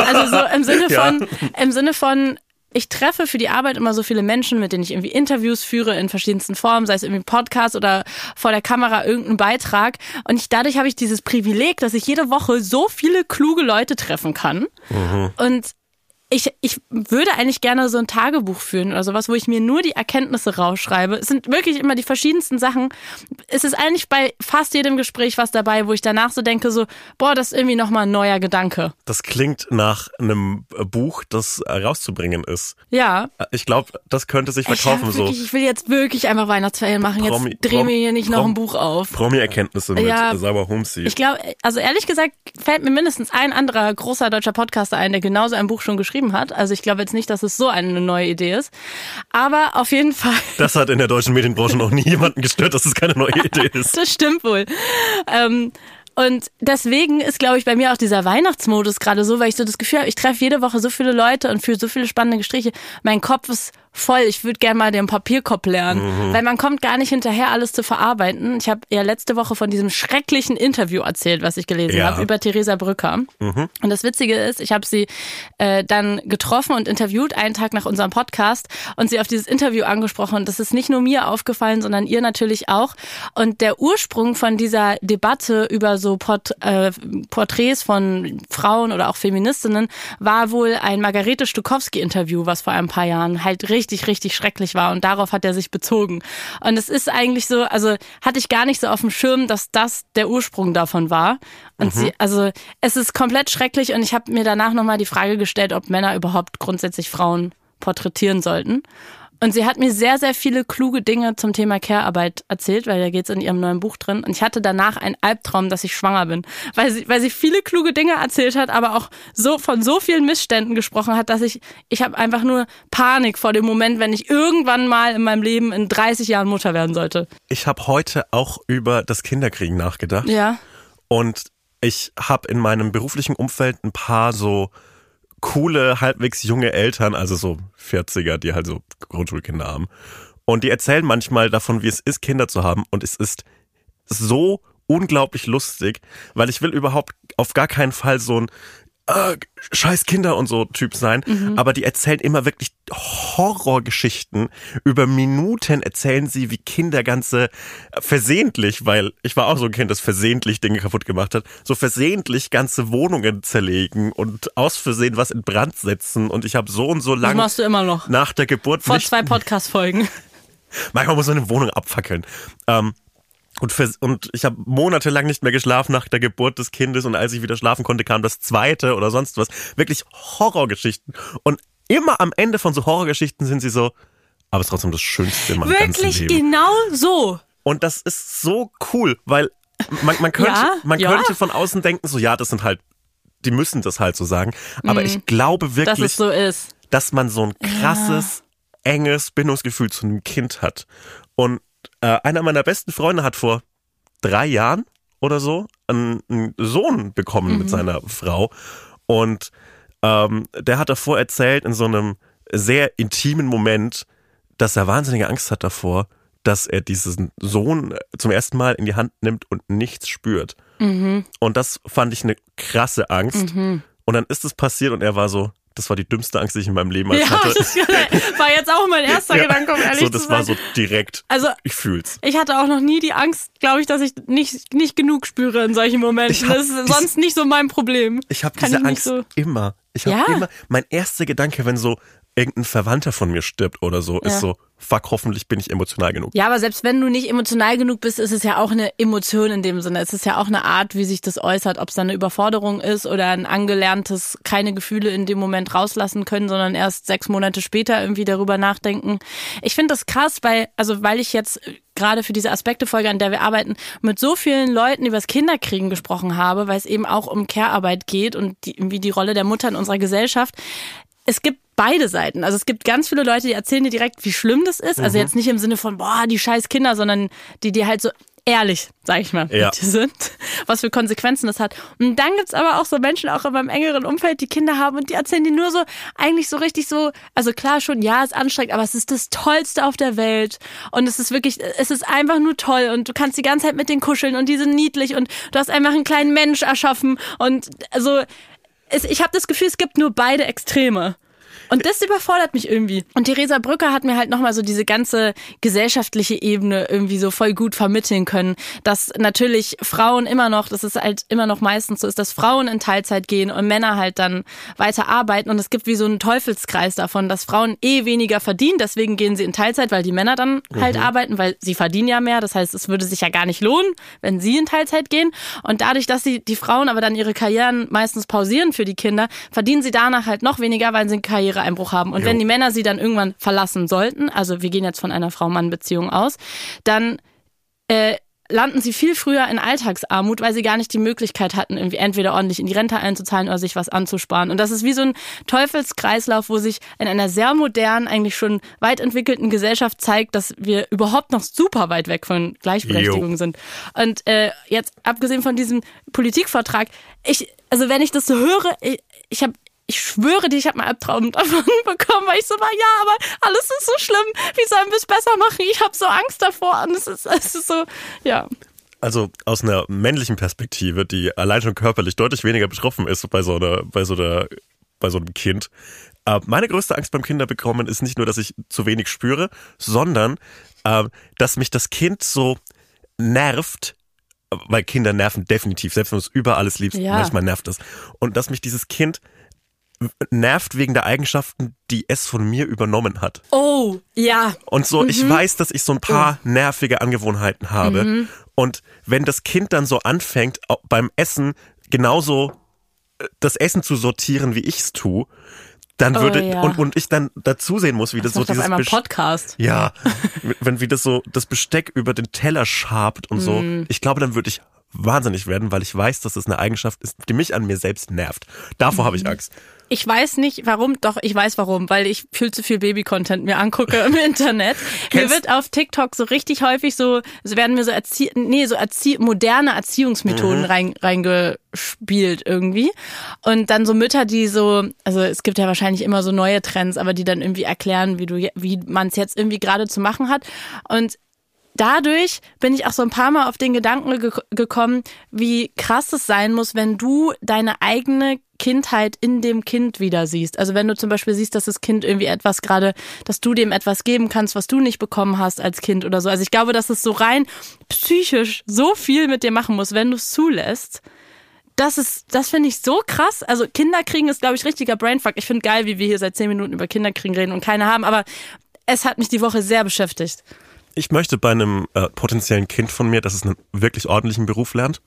Also so im Sinne [LAUGHS] Ja. von, im Sinne von, ich treffe für die Arbeit immer so viele Menschen, mit denen ich irgendwie Interviews führe in verschiedensten Formen, sei es irgendwie Podcast oder vor der Kamera irgendein Beitrag. Und ich, dadurch habe ich dieses Privileg, dass ich jede Woche so viele kluge Leute treffen kann. Und ich, ich würde eigentlich gerne so ein Tagebuch führen oder sowas, wo ich mir nur die Erkenntnisse rausschreibe. Es sind wirklich immer die verschiedensten Sachen. Es ist eigentlich bei fast jedem Gespräch was dabei, wo ich danach so denke, so, boah, das ist irgendwie nochmal ein neuer Gedanke. Das klingt nach einem Buch, das rauszubringen ist. Ja. Ich glaube, das könnte sich Ich, verkaufen so. wirklich, ich will jetzt wirklich einfach Weihnachtsferien machen. Jetzt Promi- dreh Prom- mir hier nicht noch Prom- ein Buch auf. Promi-Erkenntnisse mit Ja. Sauber Humsi. Ich glaube, also ehrlich gesagt, fällt mir mindestens ein anderer großer deutscher Podcaster ein, der genauso ein Buch schon geschrieben hat. Also ich glaube jetzt nicht, dass es so eine neue Idee ist. Aber auf jeden Fall, [LAUGHS] Das hat in der deutschen Medienbranche noch nie [LAUGHS] jemanden gestört, dass es keine neue Idee ist. das stimmt wohl. Ähm, und deswegen ist, glaube ich, bei mir auch dieser Weihnachtsmodus gerade so, weil ich so das Gefühl habe, ich treffe jede Woche so viele Leute und führe so viele spannende Gespräche. Mein Kopf ist voll. Ich würde gerne mal den Papierkopf lernen, weil man kommt gar nicht hinterher, alles zu verarbeiten. Ich habe ja letzte Woche von diesem schrecklichen Interview erzählt, was ich gelesen Ja. habe über Theresa Brücker. Und das Witzige ist, ich habe sie äh, dann getroffen und interviewt einen Tag nach unserem Podcast und sie auf dieses Interview angesprochen. Und das ist nicht nur mir aufgefallen, sondern ihr natürlich auch. Und der Ursprung von dieser Debatte über so Port äh, Porträts von Frauen oder auch Feministinnen war wohl ein Margarete Stukowski-Interview, was vor ein paar Jahren halt richtig, richtig schrecklich war. Und darauf hat er sich bezogen. Und es ist eigentlich so, also hatte ich gar nicht so auf dem Schirm, dass das der Ursprung davon war. Und sie, also es ist komplett schrecklich und ich habe mir danach nochmal die Frage gestellt, ob Männer überhaupt grundsätzlich Frauen porträtieren sollten. Und sie hat mir sehr, sehr viele kluge Dinge zum Thema Care-Arbeit erzählt, weil da geht's in ihrem neuen Buch drin. Und ich hatte danach einen Albtraum, dass ich schwanger bin. Weil sie, weil sie viele kluge Dinge erzählt hat, aber auch so von so vielen Missständen gesprochen hat, dass ich, ich habe einfach nur Panik vor dem Moment, wenn ich irgendwann mal in meinem Leben in 30 Jahren Mutter werden sollte. Ich habe heute auch über das Kinderkriegen nachgedacht. Ja. Und ich habe in meinem beruflichen Umfeld ein paar so coole, halbwegs junge Eltern, also so 40er, die halt so Grundschulkinder haben. Und die erzählen manchmal davon, wie es ist, Kinder zu haben. Und es ist so unglaublich lustig, weil ich will überhaupt auf gar keinen Fall so ein äh, scheiß Kinder und so Typ sein, aber die erzählen immer wirklich Horrorgeschichten. Über Minuten erzählen sie, wie Kinder ganze versehentlich, weil ich war auch so ein Kind, das versehentlich Dinge kaputt gemacht hat, so versehentlich ganze Wohnungen zerlegen und aus Versehen was in Brand setzen und ich habe so und so lange machst du immer noch. nach der Geburt Vor zwei Podcast-Folgen. Manchmal muss man eine Wohnung abfackeln. Ähm, und, für, und ich habe monatelang nicht mehr geschlafen nach der Geburt des Kindes und als ich wieder schlafen konnte, kam das zweite oder sonst was. Wirklich Horrorgeschichten. Und immer am Ende von so Horrorgeschichten sind sie so, aber es ist trotzdem das Schönste in meinem ganzen Wirklich Leben. genau so. Und das ist so cool, weil man, man könnte, Ja, man ja. könnte von außen denken, so ja, das sind halt, die müssen das halt so sagen. Aber ich glaube Dass wirklich, es so ist. dass man so ein krasses, enges Bindungsgefühl zu einem Kind hat. Und äh, einer meiner besten Freunde hat vor drei Jahren oder so einen, einen Sohn bekommen mit seiner Frau. Und ähm, der hat davor erzählt, in so einem sehr intimen Moment, dass er wahnsinnige Angst hat davor, dass er diesen Sohn zum ersten Mal in die Hand nimmt und nichts spürt. Und das fand ich eine krasse Angst. Und dann ist es passiert und er war so, das war die dümmste Angst, die ich in meinem Leben Ja, hatte. das war jetzt auch mein erster Ja. Gedanke, um ehrlich so, zu das sein. war so direkt. Also- ich fühl's. Ich hatte auch noch nie die Angst, glaube ich, dass ich nicht, nicht genug spüre in solchen Momenten. Das ist sonst nicht so mein Problem. Ich habe diese ich Angst so- immer. Ich habe Ja. immer. Mein erster Gedanke, wenn so irgendein Verwandter von mir stirbt oder so, Ja. ist so, fuck, hoffentlich bin ich emotional genug. Ja, aber selbst wenn du nicht emotional genug bist, ist es ja auch eine Emotion in dem Sinne. Es ist ja auch eine Art, wie sich das äußert, ob es dann eine Überforderung ist oder ein angelerntes, keine Gefühle in dem Moment rauslassen können, sondern erst sechs Monate später irgendwie darüber nachdenken. Ich finde das krass, weil, also weil ich jetzt gerade für diese Aspektefolge, an der wir arbeiten, mit so vielen Leuten übers Kinderkriegen gesprochen habe, weil es eben auch um Care-Arbeit geht und die, irgendwie die Rolle der Mutter in unserer Gesellschaft. Es gibt beide Seiten. Also es gibt ganz viele Leute, die erzählen dir direkt, wie schlimm das ist. Mhm. Also jetzt nicht im Sinne von, boah, die scheiß Kinder, sondern die dir halt so ehrlich, sag ich mal, Ja. sind, was für Konsequenzen das hat. Und dann gibt's aber auch so Menschen, auch in meinem engeren Umfeld, die Kinder haben und die erzählen dir nur so, eigentlich so richtig so, also klar schon, ja, ist anstrengend, aber es ist das Tollste auf der Welt. Und es ist wirklich, es ist einfach nur toll und du kannst die ganze Zeit mit denen kuscheln und die sind niedlich und du hast einfach einen kleinen Mensch erschaffen und also es, ich habe das Gefühl, es gibt nur beide Extreme. Und das überfordert mich irgendwie. Und Theresa Brücker hat mir halt nochmal so diese ganze gesellschaftliche Ebene irgendwie so voll gut vermitteln können, dass natürlich Frauen immer noch, das ist halt immer noch meistens so ist, dass Frauen in Teilzeit gehen und Männer halt dann weiter arbeiten. Und es gibt wie so einen Teufelskreis davon, dass Frauen eh weniger verdienen, deswegen gehen sie in Teilzeit, weil die Männer dann halt arbeiten, weil sie verdienen ja mehr. Das heißt, es würde sich ja gar nicht lohnen, wenn sie in Teilzeit gehen. Und dadurch, dass sie die Frauen aber dann ihre Karrieren meistens pausieren für die Kinder, verdienen sie danach halt noch weniger, weil sie einen Karriereeinbruch haben. Und Jo. wenn die Männer sie dann irgendwann verlassen sollten, also wir gehen jetzt von einer Frau-Mann-Beziehung aus, dann äh, landen sie viel früher in Alltagsarmut, weil sie gar nicht die Möglichkeit hatten, irgendwie entweder ordentlich in die Rente einzuzahlen oder sich was anzusparen. Und das ist wie so ein Teufelskreislauf, wo sich in einer sehr modernen, eigentlich schon weit entwickelten Gesellschaft zeigt, dass wir überhaupt noch super weit weg von Gleichberechtigung Jo. sind. Und äh, jetzt abgesehen von diesem Politikvortrag, ich, also wenn ich das so höre, ich, ich habe ich schwöre dir, ich habe mal Albtraum davon [LAUGHS] bekommen, weil ich so war, ja, aber alles ist so schlimm. Wie sollen wir es besser machen? Ich habe so Angst davor. Und es ist, es ist so, ja. Also aus einer männlichen Perspektive, die allein schon körperlich deutlich weniger betroffen ist bei so einer, bei so einer, bei so einem Kind. Äh, meine größte Angst beim Kinderbekommen ist nicht nur, dass ich zu wenig spüre, sondern äh, dass mich das Kind so nervt, weil Kinder nerven definitiv, selbst wenn du es über alles liebst, Ja. manchmal nervt es. Und dass mich dieses Kind nervt wegen der Eigenschaften, die es von mir übernommen hat. Oh, ja. Und so, ich weiß, dass ich so ein paar nervige Angewohnheiten habe. Und wenn das Kind dann so anfängt, beim Essen genauso äh, das Essen zu sortieren, wie ich es tue, dann Oh, würde, ja. und, und ich dann dazu sehen muss, wie das, Das so dieses einmal Best- Podcast. ja, [LAUGHS] wenn wie das so das Besteck über den Teller schabt und so. Mm. Ich glaube, dann würde ich wahnsinnig werden, weil ich weiß, dass es eine Eigenschaft ist, die mich an mir selbst nervt. Davor habe ich Mhm. Angst. Ich weiß nicht warum, doch ich weiß warum, weil ich viel zu viel Baby-Content mir angucke im [LAUGHS] Internet. Mir wird auf TikTok so richtig häufig so, es werden mir so Erzie nee, so Erzie moderne Erziehungsmethoden rein, reingespielt irgendwie. Und dann so Mütter, die so, also es gibt ja wahrscheinlich immer so neue Trends, aber die dann irgendwie erklären, wie du, wie man es jetzt irgendwie gerade zu machen hat. Und dadurch bin ich auch so ein paar Mal auf den Gedanken ge gekommen, wie krass es sein muss, wenn du deine eigene Kindheit in dem Kind wieder siehst. Also wenn du zum Beispiel siehst, dass das Kind irgendwie etwas gerade, dass du dem etwas geben kannst, was du nicht bekommen hast als Kind oder so. Also ich glaube, dass es so rein psychisch so viel mit dir machen muss, wenn du es zulässt. Das ist, das finde ich so krass. Also Kinderkriegen ist, glaube ich, richtiger Brainfuck. Ich finde geil, wie wir hier seit zehn Minuten über Kinderkriegen reden und keine haben, aber es hat mich die Woche sehr beschäftigt. Ich möchte bei einem äh, potenziellen Kind von mir, dass es einen wirklich ordentlichen Beruf lernt.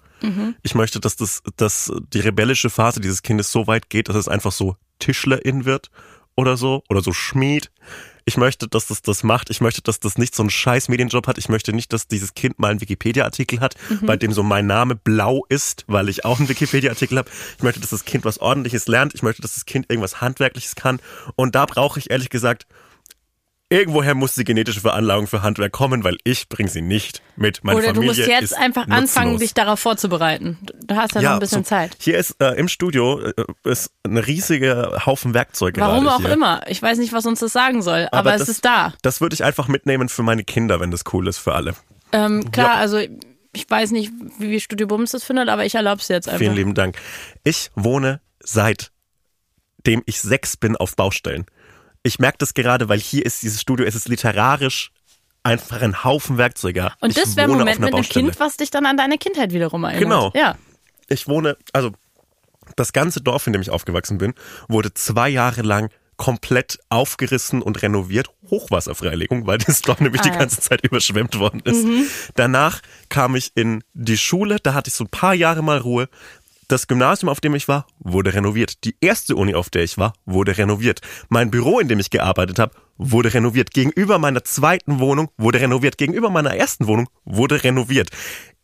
Ich möchte, dass das, dass die rebellische Phase dieses Kindes so weit geht, dass es einfach so Tischlerin wird oder so oder so Schmied. Ich möchte, dass das das macht. Ich möchte, dass das nicht so einen scheiß Medienjob hat. Ich möchte nicht, dass dieses Kind mal einen Wikipedia-Artikel hat, bei dem so mein Name blau ist, weil ich auch einen Wikipedia-Artikel habe. Ich möchte, dass das Kind was Ordentliches lernt. Ich möchte, dass das Kind irgendwas Handwerkliches kann. Und da brauche ich ehrlich gesagt Irgendwoher muss die genetische Veranlagung für Handwerk kommen, weil ich bringe sie nicht mit. Meine Oder du Familie musst jetzt einfach nutzlos. anfangen, dich darauf vorzubereiten. Du hast ja, noch ein bisschen so, Zeit. Hier ist äh, im Studio äh, ist ein riesiger Haufen Werkzeug Warum auch hier. immer. Ich weiß nicht, was uns das sagen soll, aber, es das, ist da. Das würde ich einfach mitnehmen für meine Kinder, wenn das cool ist für alle. Ähm, klar, Ja. also ich weiß nicht, wie Studio Bums das findet, aber ich erlaube es jetzt einfach. Vielen lieben Dank. Ich wohne seitdem ich sechs bin auf Baustellen. Ich merke das gerade, weil hier ist dieses Studio, es ist literarisch einfach ein Haufen Werkzeuge. Und das wäre ein Moment mit einem Baustelle. Kind, was dich dann an deine Kindheit wiederum erinnert. Genau. Ja. ich wohne, also das ganze Dorf, in dem ich aufgewachsen bin, wurde zwei Jahre lang komplett aufgerissen und renoviert. Hochwasserfreilegung, weil das Dorf nämlich Ah, die ja. Mhm. ganze Zeit überschwemmt worden ist. Danach kam ich in die Schule, da hatte ich so ein paar Jahre mal Ruhe. Das Gymnasium, auf dem ich war, wurde renoviert. Die erste Uni, auf der ich war, wurde renoviert. Mein Büro, in dem ich gearbeitet habe, wurde renoviert. Gegenüber meiner zweiten Wohnung wurde renoviert. Gegenüber meiner ersten Wohnung wurde renoviert.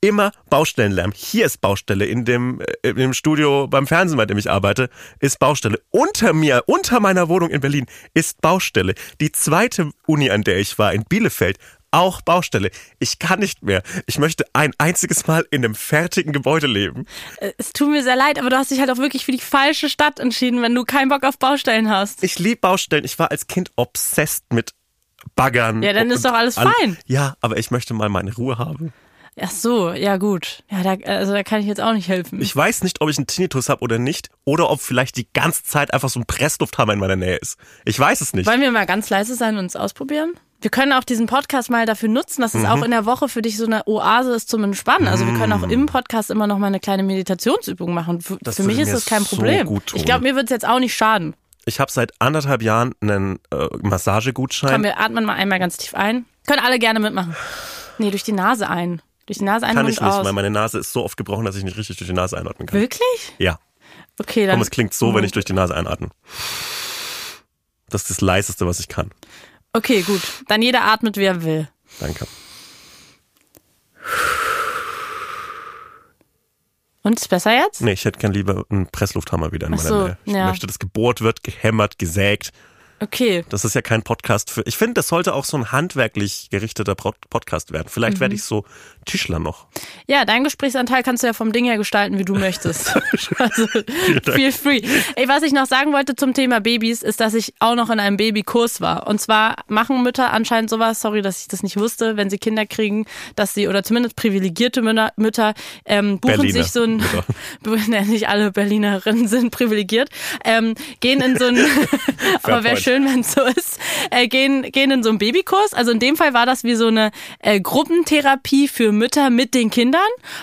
Immer Baustellenlärm. Hier ist Baustelle. In dem, äh, in dem Studio beim Fernsehen, bei dem ich arbeite, ist Baustelle. Unter mir, unter meiner Wohnung in Berlin, ist Baustelle. Die zweite Uni, an der ich war, in Bielefeld, auch Baustelle. Ich kann nicht mehr. Ich möchte ein einziges Mal in einem fertigen Gebäude leben. Äh, Es tut mir sehr leid, aber du hast dich halt auch wirklich für die falsche Stadt entschieden, wenn du keinen Bock auf Baustellen hast. Ich liebe Baustellen. Ich war als Kind obsessed mit Baggern. Ja, dann ist doch alles all- fein. Ja, aber ich möchte mal meine Ruhe haben. Ach so, ja gut. Ja, da, also da kann ich jetzt auch nicht helfen. Ich weiß nicht, ob ich einen Tinnitus habe oder nicht. Oder ob vielleicht die ganze Zeit einfach so ein Presslufthammer in meiner Nähe ist. Ich weiß es nicht. Wollen wir mal ganz leise sein und es ausprobieren? Wir können auch diesen Podcast mal dafür nutzen, dass es Mhm. auch in der Woche für dich so eine Oase ist zum Entspannen. Also wir können auch im Podcast immer noch mal eine kleine Meditationsübung machen. Für, für mich ist das kein so Problem. Ich glaube, mir wird es jetzt auch nicht schaden. Ich habe seit anderthalb Jahren einen äh, Massagegutschein. Komm, wir atmen mal einmal ganz tief ein. Können alle gerne mitmachen. Nee, durch die Nase ein. Durch die Nase ein kann ich nicht, aus. weil meine Nase ist so oft gebrochen, dass ich nicht richtig durch die Nase einatmen kann. Wirklich? Ja. Okay, dann. Komm, es klingt so, wenn ich durch die Nase einatme. Das ist das leiseste, was ich kann. Okay, gut. Dann jeder atmet, wie er will. Danke. Und ist besser jetzt? Nee, ich hätte gern lieber einen Presslufthammer wieder in Ach meiner so, Nähe. Ich ja. möchte, dass gebohrt wird, gehämmert, gesägt. Okay. Das ist ja kein Podcast für. Ich finde, das sollte auch so ein handwerklich gerichteter Pod- Podcast werden. Vielleicht Mhm. werde ich so Tischler noch. Ja, deinen Gesprächsanteil kannst du ja vom Ding her gestalten, wie du [LAUGHS] möchtest. also, feel free. Ey, was ich noch sagen wollte zum Thema Babys, ist, dass ich auch noch in einem Babykurs war. Und zwar machen Mütter anscheinend sowas, sorry, dass ich das nicht wusste, wenn sie Kinder kriegen, dass sie, oder zumindest privilegierte Mütter, Mütter ähm, buchen Berliner sich so ein, Mütter. [LAUGHS] ja, nicht alle Berlinerinnen sind privilegiert, ähm, gehen in so ein, [LAUGHS] aber point. Schön, wenn es so ist, äh, gehen, gehen in so einen Babykurs. Also in dem Fall war das wie so eine äh, Gruppentherapie für Mütter mit den Kindern.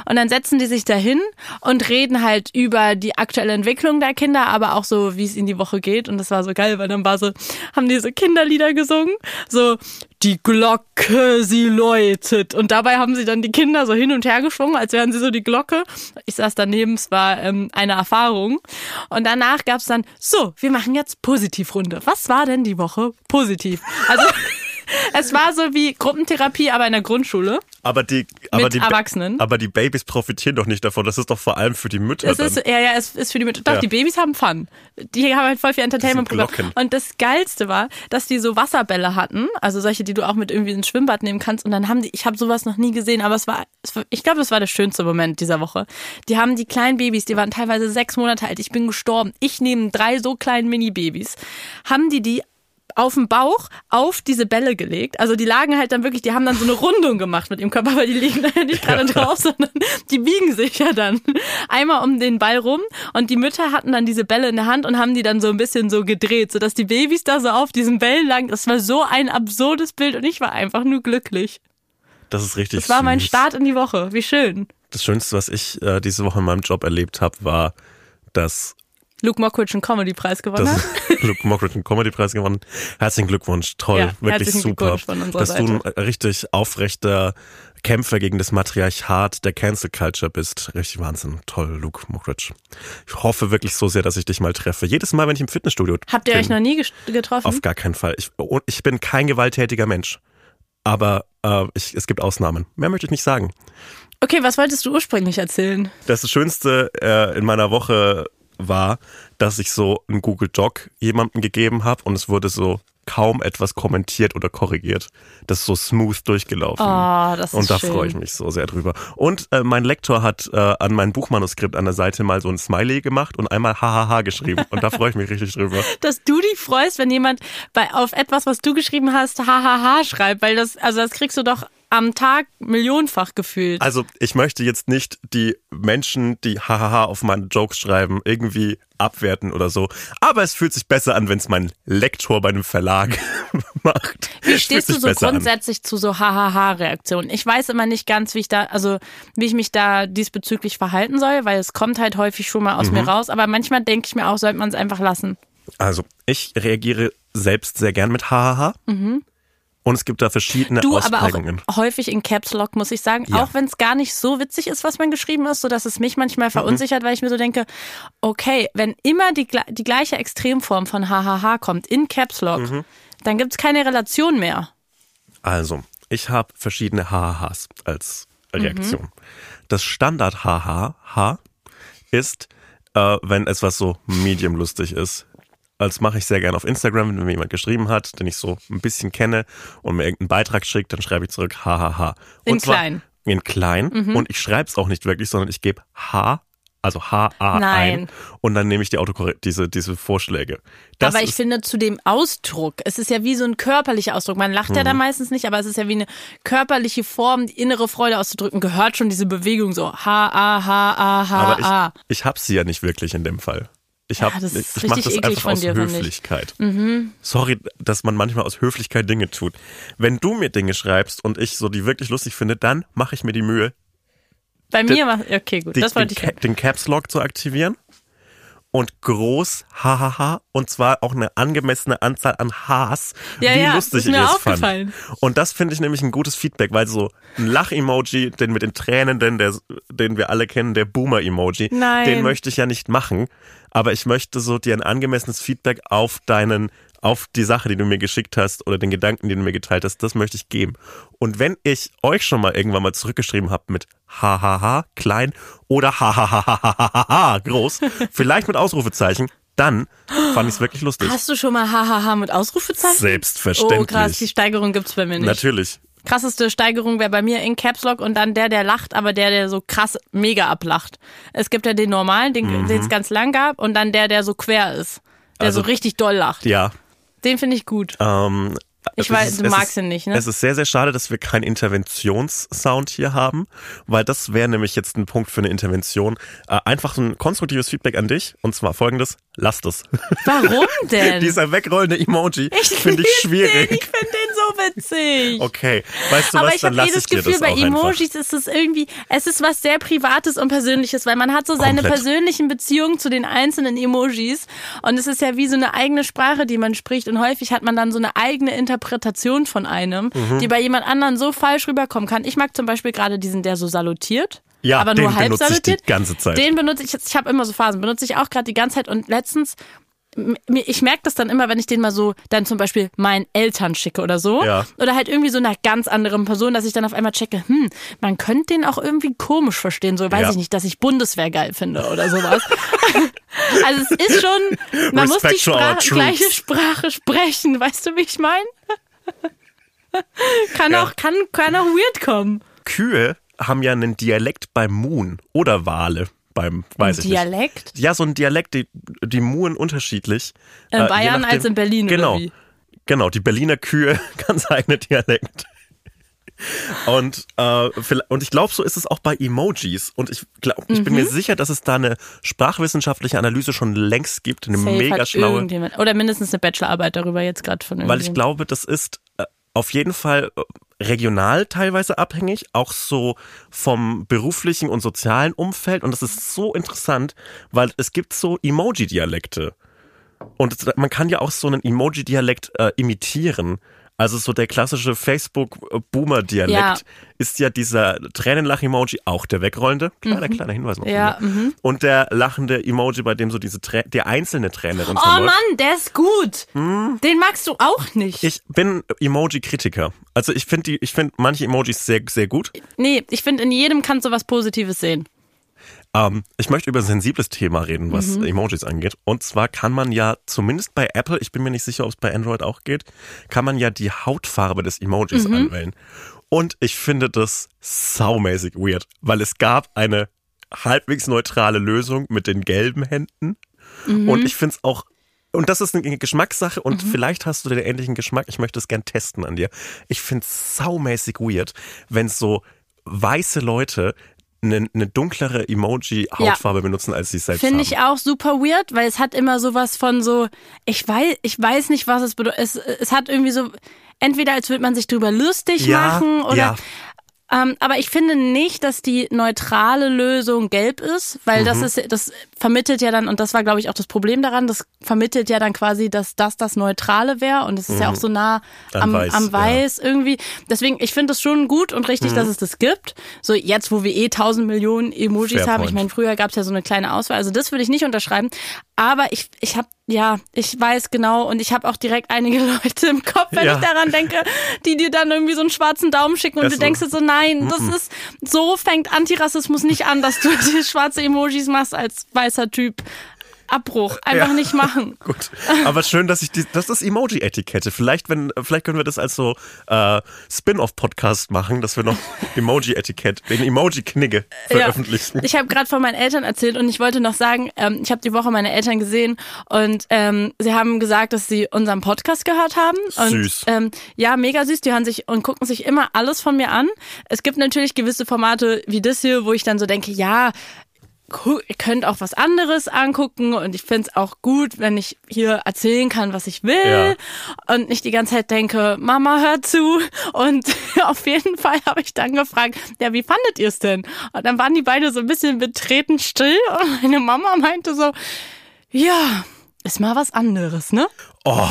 Und dann setzen die sich dahin und reden halt über die aktuelle Entwicklung der Kinder, aber auch so, wie es in die Woche geht. Und das war so geil, weil dann war so, haben die so Kinderlieder gesungen. So, die Glocke, sie läutet. Und dabei haben sie dann die Kinder so hin und her geschwungen, als wären sie so die Glocke. Ich saß daneben, es war ähm, eine Erfahrung. Und danach gab's dann, so, wir machen jetzt Positivrunde. Was war denn die Woche positiv? Also, [LAUGHS] es war so wie Gruppentherapie, aber in der Grundschule. Aber die, aber Mit die, Erwachsenen. aber die Babys profitieren doch nicht davon. Das ist doch vor allem für die Mütter Es ist, ja, ja, es ist für die Mütter. Doch, Ja. die Babys haben Fun. Die haben halt voll viel Entertainment Das sind Glocken. Und das Geilste war, dass die so Wasserbälle hatten, also solche, die du auch mit irgendwie ins Schwimmbad nehmen kannst. Und dann haben die, ich habe sowas noch nie gesehen, aber es war, es war ich glaube, das war der schönste Moment dieser Woche. Die haben die kleinen Babys, die waren teilweise sechs Monate alt. Ich bin gestorben. Ich nehme drei so kleinen Mini-Babys. Haben die die auf dem Bauch auf diese Bälle gelegt. Also die lagen halt dann wirklich, die haben dann so eine Rundung gemacht mit ihrem Körper, weil die liegen da ja nicht gerade drauf, sondern die biegen sich ja dann einmal um den Ball rum und die Mütter hatten dann diese Bälle in der Hand und haben die dann so ein bisschen so gedreht, sodass die Babys da so auf diesen Bällen lagen. Das war so ein absurdes Bild und ich war einfach nur glücklich. das ist richtig Das war mein süß. Start in die Woche. Wie schön. Das Schönste, was ich äh, diese Woche in meinem Job erlebt habe, war, dass Luke Mockridge einen Comedy-Preis gewonnen hat. [LAUGHS] Luke Mockridge einen Comedy-Preis gewonnen. Herzlichen Glückwunsch, toll, Ja, wirklich super. Dass du ein richtig aufrechter Kämpfer gegen das Matriarchat der Cancel Culture bist. Richtig Wahnsinn. Toll, Luke Mockridge. Ich hoffe wirklich so sehr, dass ich dich mal treffe. Jedes Mal, wenn ich im Fitnessstudio Habt ihr bin, euch noch nie getroffen? Auf gar keinen Fall. Ich, und ich bin kein gewalttätiger Mensch. Aber äh, ich, es gibt Ausnahmen. Mehr möchte ich nicht sagen. Okay, was wolltest du ursprünglich erzählen? Das Schönste äh, in meiner Woche war, dass ich so einen Google Doc jemandem gegeben habe und es wurde so kaum etwas kommentiert oder korrigiert. Das ist so smooth durchgelaufen. Oh, das ist und da schön. freue ich mich so sehr drüber. Und äh, mein Lektor hat äh, an mein Buchmanuskript an der Seite mal so ein Smiley gemacht und einmal hahaha geschrieben. Und da freue ich mich richtig drüber. [LAUGHS] dass du dich freust, wenn jemand bei, auf etwas, was du geschrieben hast, hahaha schreibt, weil das, also das kriegst du doch am Tag millionenfach gefühlt. Also ich möchte jetzt nicht die Menschen, die hahaha auf meine Jokes schreiben, irgendwie abwerten oder so. Aber es fühlt sich besser an, wenn es mein Lektor bei einem Verlag [LAUGHS] macht. Wie stehst du so besser an. grundsätzlich zu so hahaha-Reaktionen? Ich weiß immer nicht ganz, wie ich da, also wie ich mich da diesbezüglich verhalten soll, weil es kommt halt häufig schon mal aus Mhm. mir raus. Aber manchmal denke ich mir auch, sollte man es einfach lassen. Also ich reagiere selbst sehr gern mit hahaha. Und es gibt da verschiedene Mhm. Du, aber Ausprägungen. auch häufig in Caps Lock, muss ich sagen. Ja. Auch wenn es gar nicht so witzig ist, was man geschrieben ist, so dass es mich manchmal Mhm. verunsichert, weil ich mir so denke, okay, wenn immer die, die gleiche Extremform von hahaha kommt in Caps Lock, Mhm. dann gibt's keine Relation mehr. Also, ich habe verschiedene Hahahas als Mhm. Reaktion. Das Standard Haha ist, äh, wenn etwas so medium lustig ist. Das mache ich sehr gerne auf Instagram, wenn mir jemand geschrieben hat, den ich so ein bisschen kenne und mir irgendeinen Beitrag schickt, dann schreibe ich zurück Hahaha. In klein. Mhm. In klein. Und ich schreibe es auch nicht wirklich, sondern ich gebe H, also H-A Nein. ein und dann nehme ich die Autokorre diese, diese Vorschläge. Das aber ich finde zu dem Ausdruck, es ist ja wie so ein körperlicher Ausdruck. Man lacht ja da meistens nicht, aber es ist ja wie eine körperliche Form, die innere Freude auszudrücken, gehört schon diese Bewegung so ha a ha a ha aber a. ich, ich habe sie ja nicht wirklich in dem Fall. Ich Ja, hab, das ich, ist ich mache das einfach aus dir, ich. Mhm. Höflichkeit. Sorry, dass man manchmal aus Höflichkeit Dinge tut. Wenn du mir Dinge schreibst und ich so die wirklich lustig finde, dann mache ich mir die Mühe, Bei mir macht, okay, gut, die, das wollte den, ich. Den Caps Lock zu aktivieren und groß hahaha und zwar auch eine angemessene Anzahl an Hs, Ja, wie ja, lustig ich es aufgefallen. fand. Und das finde ich nämlich ein gutes Feedback, weil so ein Lach-Emoji, den mit den Tränen, den, der, den wir alle kennen, der Boomer-Emoji, den möchte ich ja nicht machen, aber ich möchte so dir ein angemessenes Feedback auf deinen auf die Sache, die du mir geschickt hast oder den Gedanken, den du mir geteilt hast, das möchte ich geben. Und wenn ich euch schon mal irgendwann mal zurückgeschrieben habe mit hahaha klein oder hahaha groß, vielleicht mit Ausrufezeichen, dann fand ich es wirklich lustig. Hast du schon mal hahaha mit Ausrufezeichen? Selbstverständlich. Oh krass, die Steigerung gibt's bei mir nicht. Natürlich. Krasseste Steigerung wäre bei mir in Caps Lock und dann der, der lacht, aber der, der so krass mega ablacht. Es gibt ja den normalen, den den es ganz lang gab, und dann der, der so quer ist. Der Also- so richtig doll lacht. Ja. Den finde ich gut. Ähm, Ich weiß, ist- du magst ist, ihn nicht, ne? Es ist sehr, sehr schade, dass wir keinen Interventionssound hier haben, weil das wäre nämlich jetzt ein Punkt für eine Intervention. Äh, einfach ein konstruktives Feedback an dich und zwar folgendes: Lasst es. Warum [LAUGHS] denn? Dieser wegrollende Emoji ich finde ich schwierig. Den. Ich finde den so witzig. Okay, weißt du Aber was, ich dann habe dir Gefühl, bei auch einfach. Emojis ist es irgendwie, es ist was sehr Privates und Persönliches, weil man hat so seine Komplett. persönlichen Beziehungen zu den einzelnen Emojis und es ist ja wie so eine eigene Sprache, die man spricht und häufig hat man dann so eine eigene Interpretation von einem, Mhm. die bei jemand anderen so falsch rüberkommen kann. Ich mag zum Beispiel gerade diesen, der so salutiert. Ja, aber nur halb benutze ich die salutiert. ganze Zeit. Den benutze ich jetzt, ich habe immer so Phasen, benutze ich auch gerade die ganze Zeit und letztens ich merke das dann immer, wenn ich den mal so dann zum Beispiel meinen Eltern schicke oder so. Ja. Oder halt irgendwie so einer ganz anderen Person, dass ich dann auf einmal checke, hm, man könnte den auch irgendwie komisch verstehen. So weiß Ja. ich nicht, dass ich Bundeswehr geil finde oder sowas. [LAUGHS] also es ist schon, man muss die Respect to our Sprache, gleiche Sprache sprechen. Weißt du, wie ich meine? [LAUGHS] kann, Ja. auch, kann, kann auch weird kommen. Kühe haben ja einen Dialekt beim Muhen oder Wale beim, weiß ich nicht. Dialekt? Ja, so ein Dialekt, die, die muhen unterschiedlich. In Äh, Bayern nachdem- als in Berlin, Genau. Genau, die Berliner Kühe, [LAUGHS] ganz eigene Dialekt. Und, äh, und ich glaube, so ist es auch bei Emojis. Und ich, glaub, ich Mhm. bin mir sicher, dass es da eine sprachwissenschaftliche Analyse schon längst gibt, eine Safe mega schlaue. Oder mindestens eine Bachelorarbeit darüber jetzt gerade von Weil ich glaube, das ist äh, auf jeden Fall äh, regional teilweise abhängig, auch so vom beruflichen und sozialen Umfeld. Und das ist so interessant, weil es gibt so Emoji-Dialekte. Und man kann ja auch so einen Emoji-Dialekt äh, imitieren. Also so der klassische Facebook-Boomer-Dialekt Ja. ist ja dieser Tränenlach-Emoji, auch der wegrollende. Kleiner, kleiner Hinweis noch. Mhm. Ja, mir. Und der lachende Emoji, bei dem so diese Trä der einzelne Träne Oh runterläuft. Mann, der ist gut. Den magst du auch nicht. Ich bin Emoji-Kritiker. Also ich finde finde manche Emojis sehr, sehr gut. nee, ich finde, in jedem kannst du was Positives sehen. Ähm, ich möchte über ein sensibles Thema reden, was Mhm. Emojis angeht. Und zwar kann man ja zumindest bei Apple, ich bin mir nicht sicher, ob es bei Android auch geht, kann man ja die Hautfarbe des Emojis Mhm. anwählen. Und ich finde das saumäßig weird, weil es gab eine halbwegs neutrale Lösung mit den gelben Händen. Mhm. Und ich finde es auch und das ist eine Geschmackssache und vielleicht hast du den ähnlichen Geschmack. Ich möchte es gern testen an dir. Ich finde es saumäßig weird, wenn so weiße Leute eine, eine dunklere Emoji-Hautfarbe benutzen, als sie es selbst Finde ich auch super weird, weil es hat immer sowas von so, ich weiß, ich weiß nicht, was es bedeutet. Es, es hat irgendwie so, entweder als würde man sich drüber lustig Ja, machen oder. ja. Ähm, aber ich finde nicht, dass die neutrale Lösung gelb ist, weil das Mhm. ist, das vermittelt ja dann, und das war, glaube ich, auch das Problem daran, das vermittelt ja dann quasi, dass das das Neutrale wäre und es ist ja auch so nah am, Mhm. Weiß, am ja. Weiß irgendwie. Deswegen, ich finde es schon gut und richtig, Mhm. dass es das gibt. So jetzt, wo wir eh tausend Millionen Emojis Fair haben, ich point. meine, früher gab es ja so eine kleine Auswahl, also das würde ich nicht unterschreiben. Aber ich, ich habe, ja, ich weiß genau und ich habe auch direkt einige [LAUGHS] Leute im Kopf, wenn Ja. ich daran denke, die dir dann irgendwie so einen schwarzen Daumen schicken und Ist du denkst so, nein, das ist, so fängt Antirassismus nicht an, dass du [LAUGHS] die schwarze Emojis machst als weißer Typ. Abbruch. Einfach Ja. nicht machen. [LAUGHS] Gut, aber schön, dass ich die, das ist Emoji-Etikette. Vielleicht, wenn, vielleicht können wir das als so äh, Spin-off-Podcast machen, dass wir noch [LAUGHS] Emoji-Etikett, den Emoji-Knigge veröffentlichen. Ich habe gerade von meinen Eltern erzählt und ich wollte noch sagen, ähm, ich habe die Woche meine Eltern gesehen und ähm, sie haben gesagt, dass sie unseren Podcast gehört haben. Und, Süß. Ähm, ja, mega süß. Die hören sich und gucken sich immer alles von mir an. Es gibt natürlich gewisse Formate wie das hier, wo ich dann so denke, ja, könnt auch was anderes angucken und ich find's auch gut, wenn ich hier erzählen kann, was ich will und nicht die ganze Zeit denke, Mama, hör zu. Und [LAUGHS] auf jeden Fall habe ich dann gefragt, ja, wie fandet ihr es denn? Und dann waren die beide so ein bisschen betreten still und meine Mama meinte so, ja, ist mal was anderes, ne? Oh,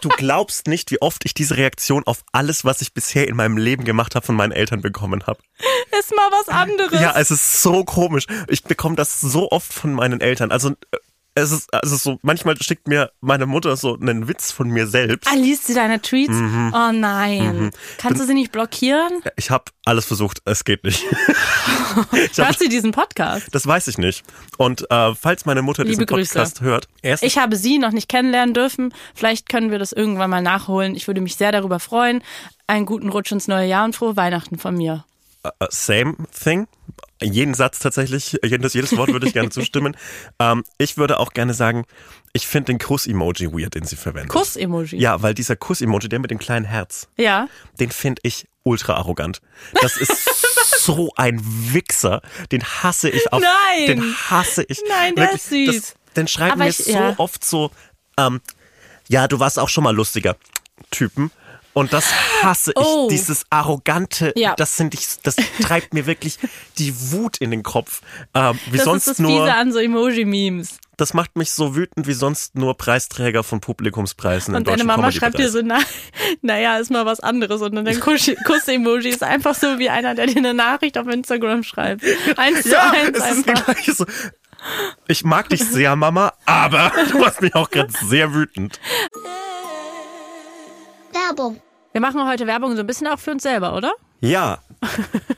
du glaubst nicht, wie oft ich diese Reaktion auf alles, was ich bisher in meinem Leben gemacht habe, von meinen Eltern bekommen habe. Ist mal was anderes. Ja, es ist so komisch. Ich bekomme das so oft von meinen Eltern. Also äh, es ist also so manchmal schickt mir meine Mutter so einen Witz von mir selbst. Ah, liest sie deine Tweets? Mhm. Oh nein. Kannst du sie nicht blockieren? Ich habe alles versucht, es geht nicht. [LAUGHS] ich hab, Hört sie diesen Podcast? das weiß ich nicht. Und äh, falls meine Mutter diesen Liebe Grüße. Podcast hört, erst Ich habe sie noch nicht kennenlernen dürfen. Vielleicht können wir das irgendwann mal nachholen. Ich würde mich sehr darüber freuen. Einen guten Rutsch ins neue Jahr und frohe Weihnachten von mir. äh, same thing. Jeden Satz tatsächlich, jedes, jedes Wort würde ich gerne zustimmen. [LAUGHS] Ähm, ich würde auch gerne sagen, ich finde den Kuss-Emoji weird, den sie verwendet. Kuss-Emoji. Ja, weil dieser Kuss-Emoji, der mit dem kleinen Herz, Ja. den finde ich ultra arrogant. Das ist [LAUGHS] so ein Wichser. Den hasse ich auf. Nein. Den hasse ich. Nein, der ist süß. Das, den schreiben mir ich- so ja. oft so, ähm, ja, du warst auch schon mal lustiger Typen. Und das hasse ich, Oh. dieses arrogante, Ja. das sind ich, das treibt mir wirklich die Wut in den Kopf. Ähm, wie Das sonst ist das nur, Fiese an so Emoji-Memes. das macht mich so wütend wie sonst nur Preisträger von Publikumspreisen in Und deine Mama schreibt dir so, na, naja, ist mal was anderes. Und dann der Kuss- Kuss-Emoji ist einfach so wie einer, der dir eine Nachricht auf Instagram schreibt. Eins zu Ja, eins es ist die einfach. so. Ich mag dich sehr, Mama, aber du machst mich auch gerade sehr wütend. Werbung. Wir machen heute Werbung so ein bisschen auch für uns selber, oder? Ja. [LAUGHS]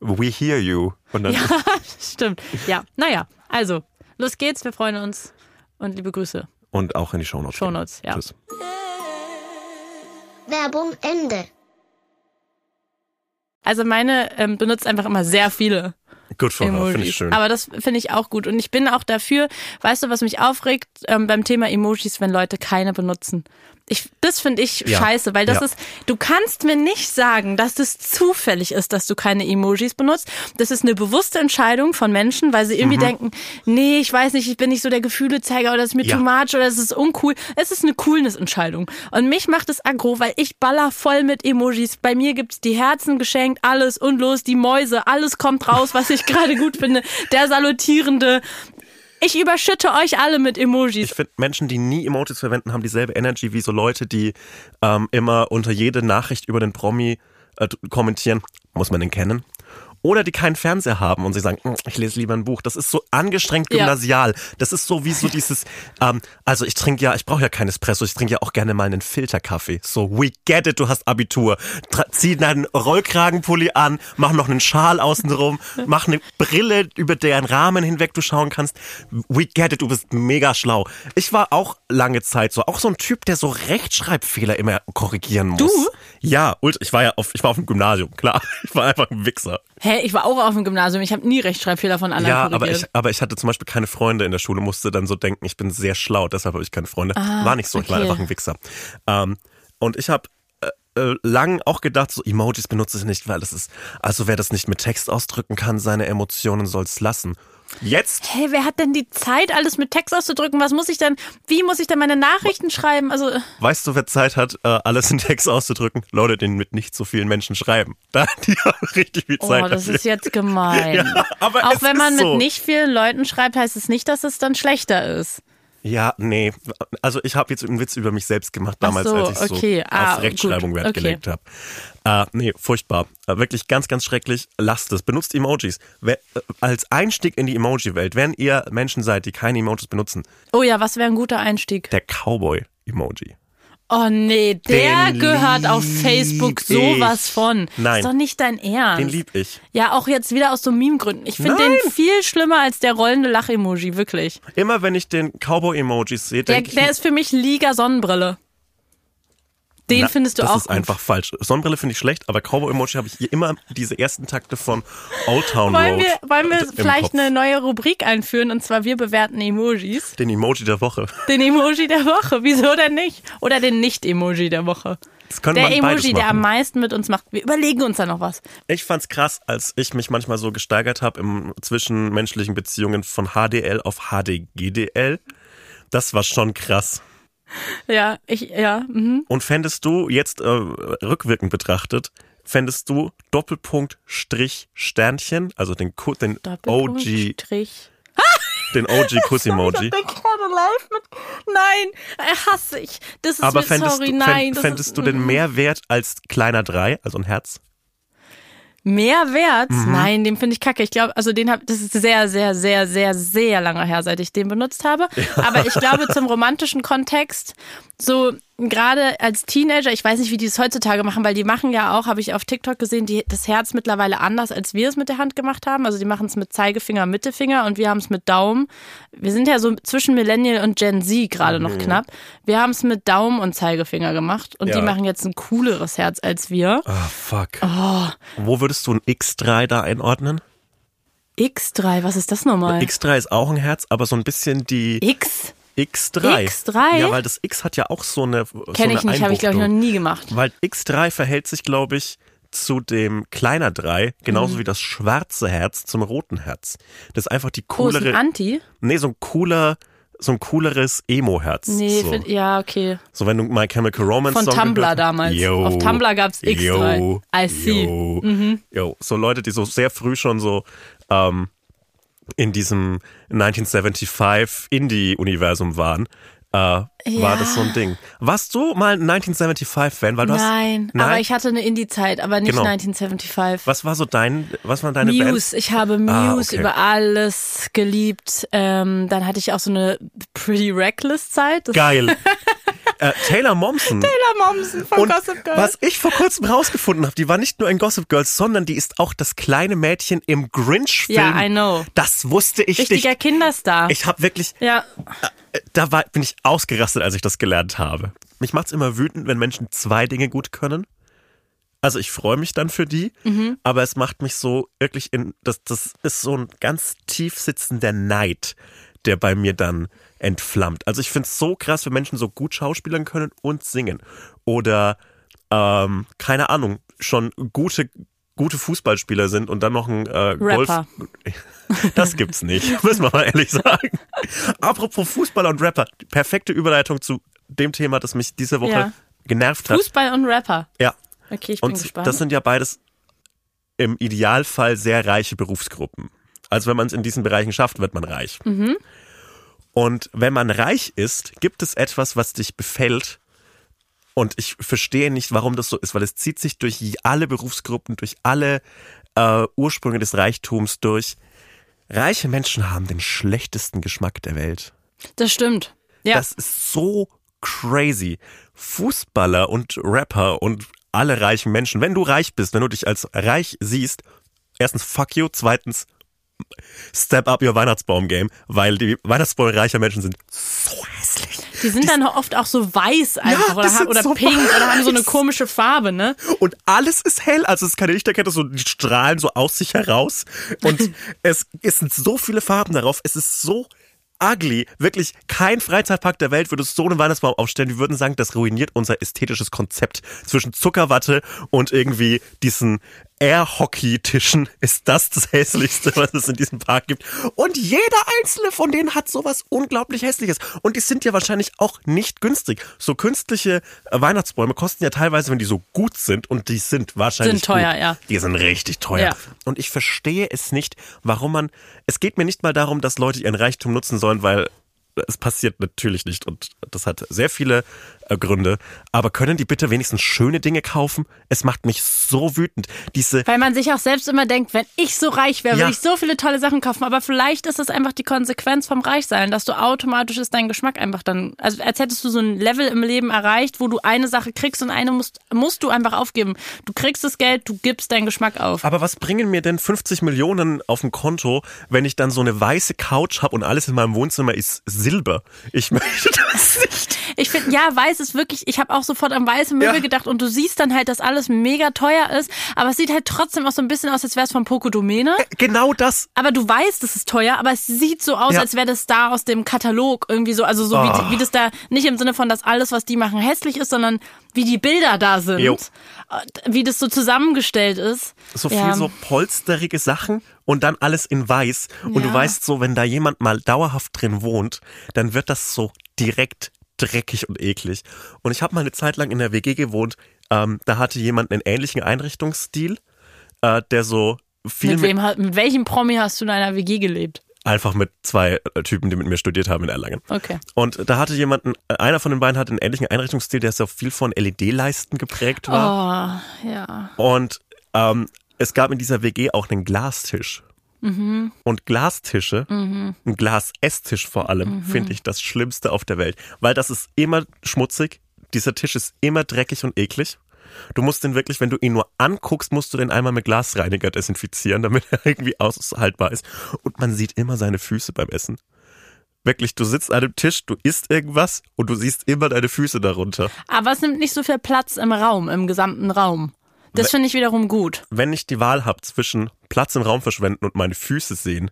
We hear you. Und dann Ja, [LAUGHS] stimmt. Ja, naja, also, los geht's, wir freuen uns und liebe Grüße. und auch in die Shownotes. Shownotes, ja. Tschüss. Werbung Ende. Also meine ähm, benutzt einfach immer sehr viele Gut von her, finde ich schön. Aber das finde ich auch gut. Und ich bin auch dafür, weißt du, was mich aufregt ähm, beim Thema Emojis, wenn Leute keine benutzen. Ich, das finde ich Ja. scheiße, weil das Ja. ist, du kannst mir nicht sagen, dass es zufällig ist, dass du keine Emojis benutzt. Das ist eine bewusste Entscheidung von Menschen, weil sie Mhm. irgendwie denken, nee, ich weiß nicht, ich bin nicht so der Gefühlezeiger oder das ist mir Ja. too much oder es ist uncool. Es ist eine Coolness-Entscheidung. Und mich macht es aggro, weil ich baller voll mit Emojis. Bei mir gibt's die Herzen geschenkt, alles und los, die Mäuse, alles kommt raus, was ich [LAUGHS] gerade gut finde. Der salutierende. Ich überschütte euch alle mit Emojis. Ich finde, Menschen, die nie Emojis verwenden, haben dieselbe Energy wie so Leute, die ähm, immer unter jede Nachricht über den Promi äh, kommentieren. Muss man den kennen? Oder die keinen Fernseher haben und sie sagen, "Mm, ich lese lieber ein Buch. Das ist so angestrengt Ja. gymnasial. Das ist so wie so dieses, ähm, also ich trinke ja, ich brauche ja kein Espresso, ich trinke ja auch gerne mal einen Filterkaffee. So, we get it, du hast Abitur. Tra zieh deinen Rollkragenpulli an, mach noch einen Schal außenrum, [LAUGHS] mach eine Brille, über deren Rahmen hinweg du schauen kannst. We get it, du bist mega schlau. Ich war auch lange Zeit so, auch so ein Typ, der so Rechtschreibfehler immer korrigieren muss. Du? Ja, ich war ja auf, ich war auf dem Gymnasium, klar. [LAUGHS] Ich war einfach ein Wichser. Hä, ich war auch auf dem Gymnasium. Ich habe nie Rechtschreibfehler von anderen Ja, aber ich, aber ich hatte zum Beispiel keine Freunde in der Schule, musste dann so denken, ich bin sehr schlau, deshalb habe ich keine Freunde. war nicht so, ich war Ah, okay. einfach ein Wichser. Ähm, und ich habe äh, äh, lang auch gedacht, so Emojis benutze ich nicht, weil das ist, also wer das nicht mit Text ausdrücken kann, seine Emotionen soll es lassen. Jetzt Hey, wer hat denn die Zeit, alles mit Text auszudrücken? Was muss ich denn, wie muss ich denn meine Nachrichten schreiben? Also, Weißt du, wer Zeit hat, äh, alles in Text auszudrücken? Leute, die mit nicht so vielen Menschen schreiben. [LAUGHS] Da, die haben richtig viel oh, Zeit das dafür. ist jetzt gemein. [LAUGHS] Ja, aber Auch wenn man ist mit so. nicht vielen Leuten schreibt, heißt es nicht, dass es dann schlechter ist. Ja, nee. Also ich habe jetzt einen Witz über mich selbst gemacht damals, so, als ich okay. so Ah, auf Rechtschreibung gut. Wert Okay. gelegt habe. Äh, nee, furchtbar. Äh, wirklich ganz, ganz schrecklich. Lasst es. Benutzt Emojis. Äh, als Einstieg in die Emoji-Welt, wenn ihr Menschen seid, die keine Emojis benutzen, Oh ja, was wäre ein guter Einstieg? der Cowboy-Emoji. Oh nee, der Den gehört auf Facebook sowas von. Nein. Ist doch nicht dein Ernst. Den lieb ich. Ja, auch jetzt wieder aus so Meme-Gründen. Ich finde den viel schlimmer als der rollende Lach-Emoji, wirklich. Immer wenn ich den Cowboy-Emojis sehe, Der, ich, der ist für mich Liga Sonnenbrille. Den na, findest du das auch ist gut. einfach falsch. Sonnenbrille finde ich schlecht, aber Cowboy-Emoji habe ich hier immer diese ersten Takte von Old Town Wollen Road wir, wollen wir vielleicht Kopf. eine neue Rubrik einführen und zwar wir bewerten Emojis. Den Emoji der Woche. Den Emoji der Woche, wieso denn nicht? Oder den Nicht-Emoji der Woche. Das könnte Der Emoji, der am meisten mit uns macht. Wir überlegen uns da noch was. Ich fand's krass, als ich mich manchmal so gesteigert habe im zwischenmenschlichen Beziehungen von HDL auf HDGDL. Das war schon krass. Ja, ich, ja, mhm. Und fändest du jetzt äh, rückwirkend betrachtet, fändest du Doppelpunkt Strich Sternchen, also den, Ku- den Doppelpunkt, OG, Strich. den OG [LAUGHS] Kuss-Emoji. Ich bin gerade live mit. Nein, äh, hasse ich. Das ist Aber mit, fändest, sorry, du, nein. fänd, fändest ist, du den mm. mehr wert als kleiner 3, also ein Herz? Mehr wert? Mhm. Nein, den finde ich kacke. Ich glaube, also den hab, das ist sehr, sehr, sehr, sehr, sehr lange her, seit ich den benutzt habe. Aber ich glaube, zum romantischen Kontext, so, gerade als Teenager, ich weiß nicht, wie die es heutzutage machen, weil die machen ja auch, habe ich auf TikTok gesehen, die, das Herz mittlerweile anders, als wir es mit der Hand gemacht haben. Also die machen es mit Zeigefinger, Mittelfinger und wir haben es mit Daumen. Wir sind ja so zwischen Millennial und Gen Z gerade noch knapp. Wir haben es mit Daumen und Zeigefinger gemacht und Ja. die machen jetzt ein cooleres Herz als wir. Ah, fuck. Oh. Wo würdest du ein X3 da einordnen? X3, was ist das nochmal? X3 ist auch ein Herz, aber so ein bisschen die X? X3. X3? Ja, weil das X hat ja auch so eine so Kenne ich eine nicht, habe ich glaube ich noch nie gemacht. Weil X3 verhält sich, glaube ich, zu dem kleiner 3, Mhm. genauso wie das schwarze Herz zum roten Herz. Das ist einfach die Oh, ist ein coolere, Anti? nee, so ein cooler, so ein cooleres Emo-Herz. Nee, so. find, ja, okay. so wenn du My Chemical Romance Von Song Tumblr gehört- damals. Yo, Auf Tumblr gab's X3. Yo, I see. Mhm. Yo, yo, so Leute, die so sehr früh schon so ähm, in diesem 1975 Indie-Universum waren, äh, war Ja. das so ein Ding. Warst du mal ein 1975-Fan? Weil du Nein, hast, aber ich hatte eine Indie-Zeit, aber nicht Genau. 1975. Was war so dein, was waren deine Bands? Muse, ich habe Muse Ah, okay. über alles geliebt. Ähm, dann hatte ich auch so eine Pretty Reckless Zeit. Das Geil. [LAUGHS] äh, Taylor Momsen. Taylor Momsen von Und Gossip Girl. was ich vor kurzem rausgefunden habe, die war nicht nur in Gossip Girls, sondern die ist auch das kleine Mädchen im Grinch-Film. Ja, I know. Das wusste ich Richtiger nicht. Kinderstar. Ich habe wirklich, ja, äh, da war, bin ich ausgerastet, als ich das gelernt habe. Mich macht's immer wütend, wenn Menschen zwei Dinge gut können. Also ich freue mich dann für die, Mhm. aber es macht mich so wirklich in, das, das ist so ein ganz tief sitzender Neid, der bei mir dann entflammt. Also ich find's so krass, wenn Menschen so gut schauspielern können und singen. Oder, ähm, keine Ahnung, schon gute, gute Fußballspieler sind und dann noch ein äh, Golf. Rapper. [LAUGHS] Das gibt's nicht, [LAUGHS] müssen wir mal ehrlich sagen. Apropos Fußballer und Rapper, perfekte Überleitung zu dem Thema, das mich diese Woche Ja. genervt hat. Fußball und Rapper. Ja. Okay, ich bin Und gespannt. das sind ja beides im Idealfall sehr reiche Berufsgruppen. Also wenn man es in diesen Bereichen schafft, wird man reich. Mhm. Und wenn man reich ist, gibt es etwas, was dich befällt. Und ich verstehe nicht, warum das so ist, weil es zieht sich durch alle Berufsgruppen, durch alle äh, Ursprünge des Reichtums durch. Reiche Menschen haben den schlechtesten Geschmack der Welt. das stimmt. Ja. Das ist so crazy. Fußballer und Rapper und alle reichen Menschen, wenn du reich bist, wenn du dich als reich siehst, erstens fuck you, zweitens step up your Weihnachtsbaum-Game, weil die Weihnachtsbäume reicher Menschen sind so hässlich. die sind dann oft auch so weiß einfach Ja, oder, oder so pink oder haben so eine weiß. komische Farbe, ne? Und alles ist hell, also es ist keine Lichterkette, so die strahlen so aus sich heraus. Und [LAUGHS] es, es sind so viele Farben darauf, es ist so ugly. Wirklich, kein Freizeitpark der Welt würde so einen Weihnachtsbaum aufstellen. Wir würden sagen, das ruiniert unser ästhetisches Konzept. Zwischen Zuckerwatte und irgendwie diesen Air-Hockey-Tischen ist das das hässlichste, was es in diesem Park gibt. Und jeder einzelne von denen hat sowas unglaublich hässliches. Und die sind ja wahrscheinlich auch nicht günstig. So künstliche äh, Weihnachtsbäume kosten ja teilweise, wenn die so gut sind, und die sind wahrscheinlich Sind teuer, gut, ja. Die sind richtig teuer. Ja. Und ich verstehe es nicht, warum man. Es geht mir nicht mal darum, dass Leute ihren Reichtum nutzen sollen, weil es passiert natürlich nicht und das hat sehr viele äh, Gründe. Aber können die bitte wenigstens schöne Dinge kaufen? Es macht mich so wütend. Diese. Weil man sich auch selbst immer denkt, wenn ich so reich wäre, Ja. würde ich so viele tolle Sachen kaufen. Aber vielleicht ist das einfach die Konsequenz vom Reichsein, dass du automatisch ist dein Geschmack einfach dann, also als hättest du so ein Level im Leben erreicht, wo du eine Sache kriegst und eine musst, musst du einfach aufgeben. Du kriegst das Geld, du gibst deinen Geschmack auf. Aber was bringen mir denn 50 Millionen auf dem Konto, wenn ich dann so eine weiße Couch habe und alles in meinem Wohnzimmer ist Silber? Ich [LAUGHS] möchte das nicht. Ich finde, ja, weiß ist wirklich, ich habe auch sofort an weiße Möbel Ja. gedacht und du siehst dann halt, dass alles mega teuer ist, aber es sieht halt trotzdem auch so ein bisschen aus, als wäre es von Poco Domene. Genau das. Aber du weißt, es ist teuer, aber es sieht so aus, Ja. als wäre das da aus dem Katalog irgendwie so, also so Oh. wie, wie das da nicht im Sinne von, dass alles, was die machen, hässlich ist, sondern wie die Bilder da sind, Jo. Wie das so zusammengestellt ist. So Ja. viel so polsterige Sachen und dann alles in weiß. Und du Ja. weißt so, wenn da jemand mal dauerhaft drin wohnt, dann wird das so direkt dreckig und eklig. Und ich habe mal eine Zeit lang in der WG gewohnt, ähm, da hatte jemand einen ähnlichen Einrichtungsstil, äh, der so viel Mit, wem, mit welchem Promi hast du in einer WG gelebt? Einfach mit zwei äh, Typen, die mit mir studiert haben in Erlangen. Okay. Und da hatte jemand, einen- einer von den beiden hatte einen ähnlichen Einrichtungsstil, der so viel von LED-Leisten geprägt war. Oh, ja. Und ähm, es gab in dieser WG auch einen Glastisch. Mhm. Und Glastische, ein Glas-Esstisch vor allem, Mhm. finde ich das Schlimmste auf der Welt. Weil das ist immer schmutzig. Dieser Tisch ist immer dreckig und eklig. Du musst den wirklich, wenn du ihn nur anguckst, musst du den einmal mit Glasreiniger desinfizieren, damit er [LAUGHS] irgendwie aushaltbar ist. Und man sieht immer seine Füße beim Essen. Wirklich, du sitzt an einem Tisch, du isst irgendwas und du siehst immer deine Füße darunter. Aber es nimmt nicht so viel Platz im Raum, im gesamten Raum. Das finde ich wiederum gut. Wenn ich die Wahl habe zwischen Platz im Raum verschwenden und meine Füße sehen,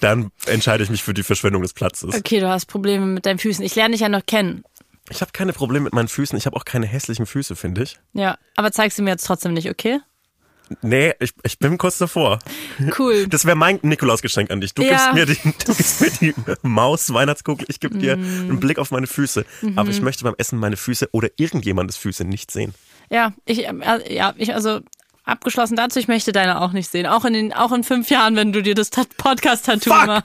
dann entscheide ich mich für die Verschwendung des Platzes. Okay, du hast Probleme mit deinen Füßen. Ich lerne dich ja noch kennen. Ich habe keine Probleme mit meinen Füßen. Ich habe auch keine hässlichen Füße, finde ich. Ja, aber zeig sie mir jetzt trotzdem nicht, okay? Nee, ich, ich bin kurz davor. Cool. [LAUGHS] Das wäre mein Nikolausgeschenk an dich. Du Ja. gibst mir die, [LAUGHS] du gibst mir die Maus Weihnachtskugel, ich gebe dir einen Blick auf meine Füße. Aber ich möchte beim Essen meine Füße oder irgendjemandes Füße nicht sehen. Ja, ich, äh, ja, ich, also abgeschlossen dazu, ich möchte deine auch nicht sehen. Auch in den, auch in fünf Jahren, wenn du dir das Tat- Podcast-Tattoo machst.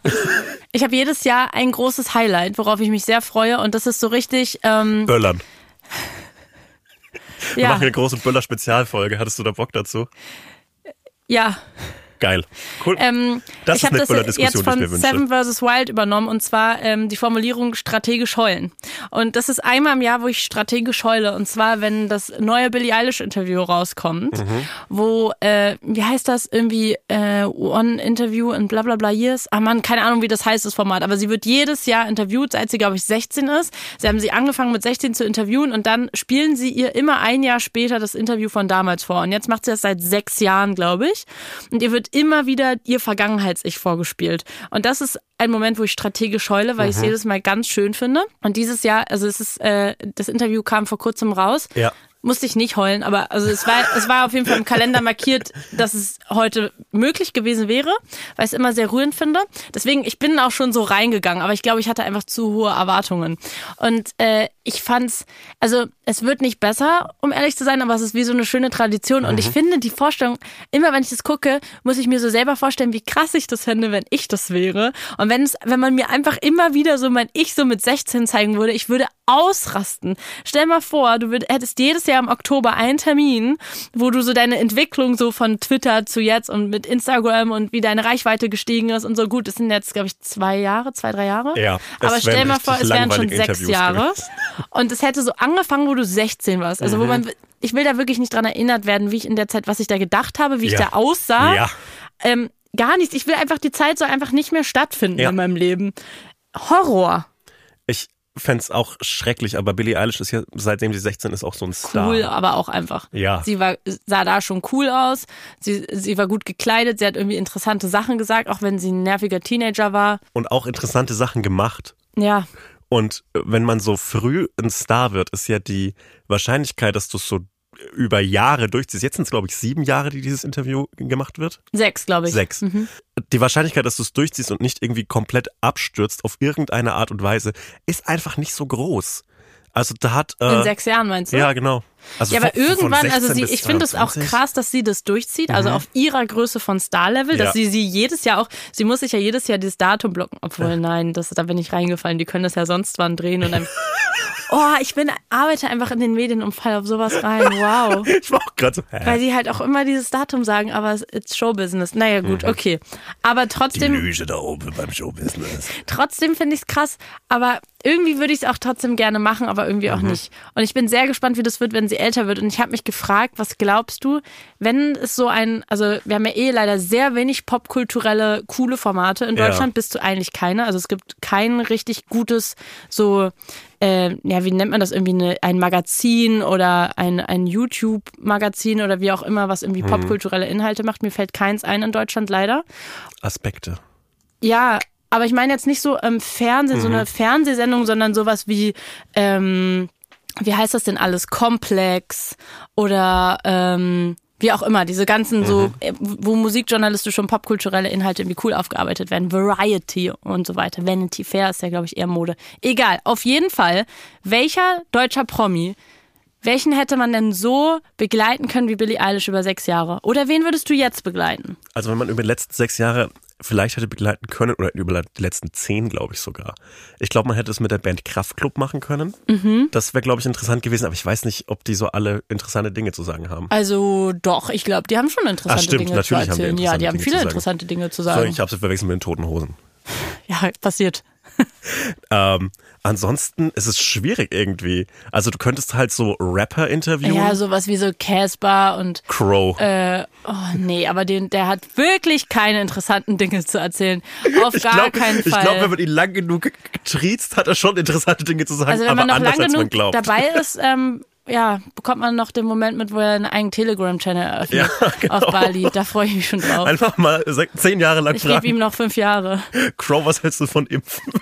Ich habe jedes Jahr ein großes Highlight, worauf ich mich sehr freue. Und das ist so richtig, ähm, Böllern. Wir ja, machen eine große Böller-Spezialfolge. Hattest du da Bock dazu? ja. Geil. Cool. Ähm, Das ich ist habe eine das Böller-Diskussion, jetzt die ich von mir wünsche. Seven vs. Wild übernommen und zwar ähm, die Formulierung strategisch heulen. Und das ist einmal im Jahr, wo ich strategisch heule. Und zwar, wenn das neue Billie Eilish Interview rauskommt, Mhm. wo, äh, wie heißt das, irgendwie äh, One Interview in bla bla bla Years. Ah man, keine Ahnung, wie das heißt, das Format. Aber sie wird jedes Jahr interviewt, seit sie, glaube ich, 16 ist. Sie haben sie angefangen mit 16 zu interviewen und dann spielen sie ihr immer ein Jahr später das Interview von damals vor. Und jetzt macht sie das seit sechs Jahren, glaube ich. Und ihr wird immer wieder ihr Vergangenheits-Ich vorgespielt. Und das ist ein Moment, wo ich strategisch heule, weil ich es jedes Mal ganz schön finde. Und dieses Jahr, also es ist, äh, das Interview kam vor kurzem raus. Ja. Musste ich nicht heulen, aber also es war, es war auf jeden Fall im Kalender markiert, dass es heute möglich gewesen wäre, weil ich es immer sehr rührend finde. Deswegen, ich bin auch schon so reingegangen, aber ich glaube, ich hatte einfach zu hohe Erwartungen. Und äh, ich fand's, also es wird nicht besser, um ehrlich zu sein, aber es ist wie so eine schöne Tradition. Und ich finde die Vorstellung, immer wenn ich das gucke, muss ich mir so selber vorstellen, wie krass ich das fände, wenn ich das wäre. Und wenn es, wenn man mir einfach immer wieder so mein Ich so mit 16 zeigen würde, ich würde ausrasten. Stell mal vor, du würd, hättest jedes Jahr im Oktober einen Termin, wo du so deine Entwicklung so von Twitter zu jetzt und mit Instagram und wie deine Reichweite gestiegen ist und so gut. Das sind jetzt, glaube ich, zwei Jahre, zwei, drei Jahre. Ja, Aber stell mal vor, es wären schon langweilige sechs Interviews Jahre. gewesen. Und es hätte so angefangen, wo du 16 warst. Also Mhm. wo man, ich will da wirklich nicht dran erinnert werden, wie ich in der Zeit, was ich da gedacht habe, wie ich Ja. da aussah. Ja. Ähm, gar nichts. Ich will einfach, die Zeit soll einfach nicht mehr stattfinden Ja. in meinem Leben. Horror. Ich fänd's auch schrecklich, aber Billie Eilish ist ja, seitdem sie 16 ist, auch so ein Star. Cool, aber auch einfach. Ja. Sie war, sah da schon cool aus. Sie, sie war gut gekleidet. Sie hat irgendwie interessante Sachen gesagt, auch wenn sie ein nerviger Teenager war. Und auch interessante Sachen gemacht. Ja, Und äh, wenn man so früh ein Star wird, ist ja die Wahrscheinlichkeit, dass du es so über Jahre durchziehst. Jetzt sind es, glaube ich, sieben Jahre, die dieses Interview gemacht wird. sechs, glaube ich. Sechs. Die Wahrscheinlichkeit, dass du es durchziehst und nicht irgendwie komplett abstürzt auf irgendeine Art und Weise, ist einfach nicht so groß. Also da hat. Äh, In sechs Jahren meinst du? Ja, genau. Also Ja, aber irgendwann, also 16 sie, ich finde es auch 22. krass, dass sie das durchzieht, also auf ihrer Größe von Star-Level, dass Ja. sie sie jedes Jahr auch, sie muss sich ja jedes Jahr dieses Datum blocken, obwohl nein, das, da bin ich reingefallen, die können das ja sonst wann drehen und dann, [LAUGHS] oh, ich bin, arbeite einfach in den Medien und fall auf sowas rein, wow. [LAUGHS] Ich war auch gerade so, hä? Weil sie halt auch immer dieses Datum sagen, aber ist Showbusiness. Naja, gut, okay. Aber Die trotzdem, Lüge da oben beim Showbusiness. trotzdem finde ich es krass, aber irgendwie würde ich es auch trotzdem gerne machen, aber irgendwie auch nicht. Und ich bin sehr gespannt, wie das wird, wenn sie älter wird. Und ich habe mich gefragt, was glaubst du, wenn es so ein, also wir haben ja eh leider sehr wenig popkulturelle, coole Formate. In Ja. Deutschland bist du eigentlich keine. Also es gibt kein richtig gutes, so, äh, ja, wie nennt man das irgendwie, eine, ein Magazin oder ein, ein YouTube-Magazin oder wie auch immer, was irgendwie popkulturelle Inhalte macht. Mir fällt keins ein in Deutschland leider. Aspekte. Ja, aber ich meine jetzt nicht so im Fernsehen, so eine Fernsehsendung, sondern sowas wie, ähm, wie heißt das denn alles? Komplex oder ähm, wie auch immer, diese ganzen so, äh, wo musikjournalistische und popkulturelle Inhalte irgendwie cool aufgearbeitet werden. Variety und so weiter. Vanity Fair ist ja, glaube ich, eher Mode. Egal, auf jeden Fall, welcher deutscher Promi, welchen hätte man denn so begleiten können wie Billie Eilish über sechs Jahre? Oder wen würdest du jetzt begleiten? Also wenn man über die letzten sechs Jahre vielleicht hätte begleiten können, oder über die letzten zehn, glaube ich sogar. Ich glaube, man hätte es mit der Band Kraftklub machen können. Mhm. Das wäre, glaube ich, interessant gewesen, aber ich weiß nicht, ob die so alle interessante Dinge zu sagen haben. Also doch, ich glaube, die haben schon interessante Ah, stimmt, Dinge natürlich zu haben die erzählen. ja, die haben Dinge viele interessante Dinge zu sagen. ich habe sie verwechselt mit den Toten Hosen. [LAUGHS] ja, passiert. [LAUGHS] ähm, ansonsten ist es schwierig irgendwie. Also du könntest halt so Rapper interviewen. Ja, sowas wie so Casper und Crow. äh, oh nee, aber den, der hat wirklich keine interessanten Dinge zu erzählen. Auf ich gar glaube, keinen Fall. ich glaub, wenn man ihn lang genug getriezt, hat er schon interessante Dinge zu sagen, also wenn aber man noch anders lang als man genug glaubt. dabei ist, [LAUGHS] ähm, ja, bekommt man noch den Moment mit, wo er einen eigenen Telegram-Channel eröffnet Ja, [LAUGHS] genau. auf Bali. Da freue ich mich schon drauf. Einfach mal zehn Jahre lang Ich gebe ihm noch fünf Jahre. Crow, was hältst du von Impfen? [LAUGHS]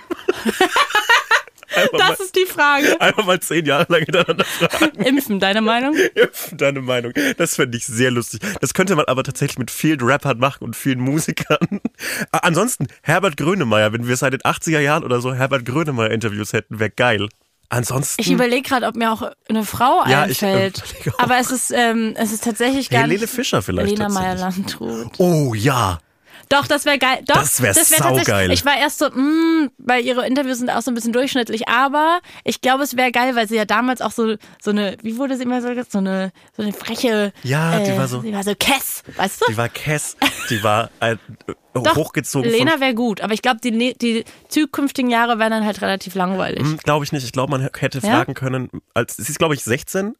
einfach, Das mal, ist die Frage. einfach mal zehn Jahre lang hintereinander fragen. [LAUGHS] Impfen, deine Meinung? Impfen, deine Meinung. Das fände ich sehr lustig. Das könnte man aber tatsächlich mit vielen Rappern machen und vielen Musikern. Ansonsten, Herbert Grönemeyer, wenn wir seit den 80er Jahren oder so Herbert Grönemeyer-Interviews hätten, wäre geil. Ansonsten. Ich überlege gerade, ob mir auch eine Frau Ja, ich, einfällt. überlege auch. aber es ist, ähm, es ist tatsächlich gar Helene nicht. Fischer vielleicht. Lena tatsächlich. Meyer-Landrut. Oh ja. Doch, das wäre geil. Doch, Das wär wär saugeil. Ich war erst so, mh, weil ihre Interviews sind auch so ein bisschen durchschnittlich, aber ich glaube, es wäre geil, weil sie ja damals auch so so eine, wie wurde sie immer so gesagt, so eine so eine freche. Ja, die äh, war so- Die war so Kess, weißt du? Die war Kess, die war äh, [LAUGHS] Doch, hochgezogen Lena wäre gut, aber ich glaube, die, ne- die zukünftigen Jahre wären dann halt relativ langweilig. von. Glaube ich nicht. Ich glaube, man hätte Ja? fragen können, als sie ist, glaube ich, 16.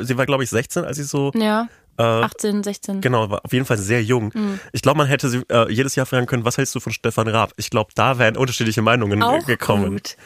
Sie war, glaube ich, 16, als sie so. Ja, Äh, 18, 16. Genau, war auf jeden Fall sehr jung. Ich glaube, man hätte sie äh, jedes Jahr fragen können, was hältst du von Stefan Raab? Ich glaube, da wären unterschiedliche Meinungen Auch gekommen. gut.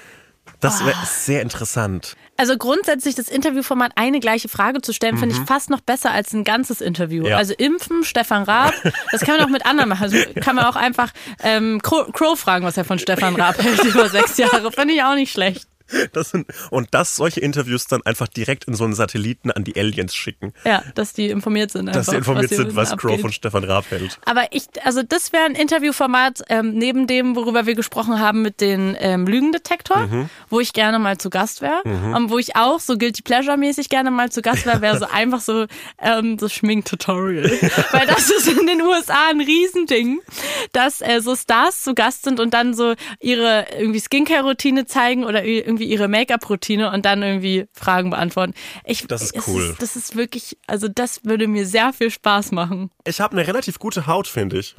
Das wäre sehr interessant. Also grundsätzlich das Interviewformat eine gleiche Frage zu stellen, finde ich fast noch besser als ein ganzes Interview. Mhm. Ja. Also Impfen, Stefan Raab, das kann man auch mit anderen machen. Also kann man auch einfach ähm, Crow, Crow fragen, was er von Stefan Raab hält über sechs Jahre. Finde ich auch nicht schlecht. Das sind, und das, solche Interviews dann einfach direkt in so einen Satelliten an die Aliens schicken. Ja, dass die informiert sind. Dass sie einfach, informiert hier sind, was Crow abgeht. von Stefan Raab hält. Aber ich, also das wäre ein Interviewformat ähm, neben dem, worüber wir gesprochen haben mit den ähm, Lügendetektor, Mhm. wo ich gerne mal zu Gast wäre. Und wo ich auch so guilty pleasure mäßig gerne mal zu Gast wäre, wäre so [LAUGHS] einfach so ähm, so Schminktutorial, [LAUGHS] weil das ist in den USA ein Riesending, dass äh, so Stars zu Gast sind und dann so ihre irgendwie Skincare-Routine zeigen oder i- irgendwie ihre Make-up-Routine und dann irgendwie Fragen beantworten. Ich, Das ist es cool. Ist, das ist wirklich, also das würde mir sehr viel Spaß machen. Ich habe eine relativ gute Haut, finde ich.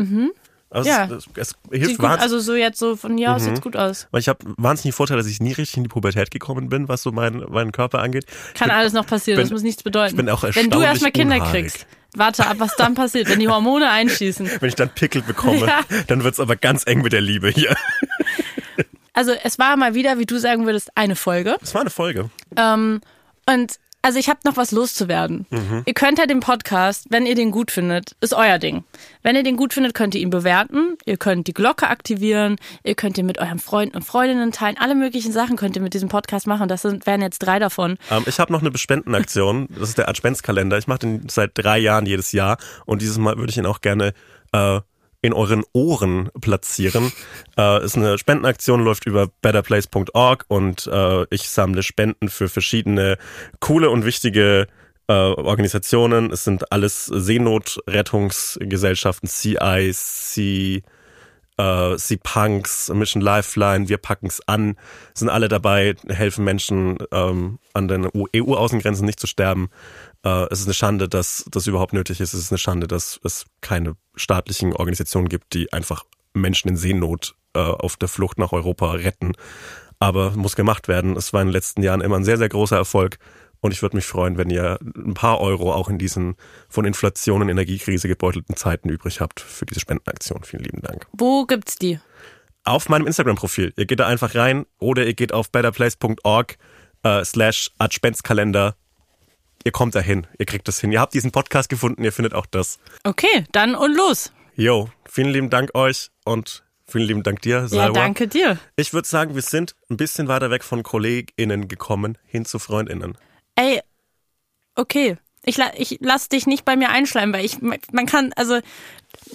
Also Ja. es, es, es Sieht hilft gut, also so jetzt so von ja, Mhm. sieht's gut aus. weil ich habe wahnsinnig Vorteil, dass ich nie richtig in die Pubertät gekommen bin, was so mein, meinen Körper angeht. Kann alles noch passieren, das bin- muss nichts bedeuten. ich bin auch Wenn du erstmal Kinder unhaarig. kriegst, warte ab, was dann passiert, wenn die Hormone einschießen. [LAUGHS] Wenn ich dann Pickel bekomme, [LAUGHS] Ja. dann wird's aber ganz eng mit der Liebe hier. [LAUGHS] Also es war mal wieder, wie du sagen würdest, eine Folge. Das war eine Folge. Ähm, und also ich habe noch was loszuwerden. Mhm. Ihr könnt ja den Podcast, wenn ihr den gut findet, ist euer Ding. Wenn ihr den gut findet, könnt ihr ihn bewerten. Ihr könnt die Glocke aktivieren. Ihr könnt ihn mit euren Freunden und Freundinnen teilen. Alle möglichen Sachen könnt ihr mit diesem Podcast machen. Das sind, wären jetzt drei davon. Ähm, ich habe noch eine Spendenaktion. Das ist der Adventskalender. Ich mache den seit drei Jahren jedes Jahr. Und dieses Mal würde ich ihn auch gerne äh, in euren Ohren platzieren. Äh, ist eine Spendenaktion, läuft über betterplace.org und äh, ich sammle Spenden für verschiedene coole und wichtige äh, Organisationen. Es sind alles Seenotrettungsgesellschaften, CI, C, äh, Sie Punks, Mission Lifeline, wir packen's an, sind alle dabei, helfen Menschen ähm, an den EU-Außengrenzen nicht zu sterben. Äh, es ist eine Schande, dass das überhaupt nötig ist. Es ist eine Schande, dass es keine staatlichen Organisationen gibt, die einfach Menschen in Seenot äh, auf der Flucht nach Europa retten. Aber muss gemacht werden. Es war in den letzten Jahren immer ein sehr, sehr großer Erfolg. Und ich würde mich freuen, wenn ihr ein paar Euro auch in diesen von Inflation und Energiekrise gebeutelten Zeiten übrig habt für diese Spendenaktion. Vielen lieben Dank Wo gibt's die? auf meinem Instagram-Profil. Ihr geht da einfach rein oder ihr geht auf betterplace.org äh, slash Adventskalender. Ihr kommt dahin, ihr kriegt das hin. Ihr habt diesen Podcast gefunden, ihr findet auch das. Okay, dann und los. Yo, vielen lieben Dank euch und vielen lieben Dank dir, Ja, Salwa. danke dir. Ich würde sagen, wir sind ein bisschen weiter weg von KollegInnen gekommen, hin zu FreundInnen. Ey, okay. Ich, la ich lass dich nicht bei mir einschleimen, weil ich, man kann, also,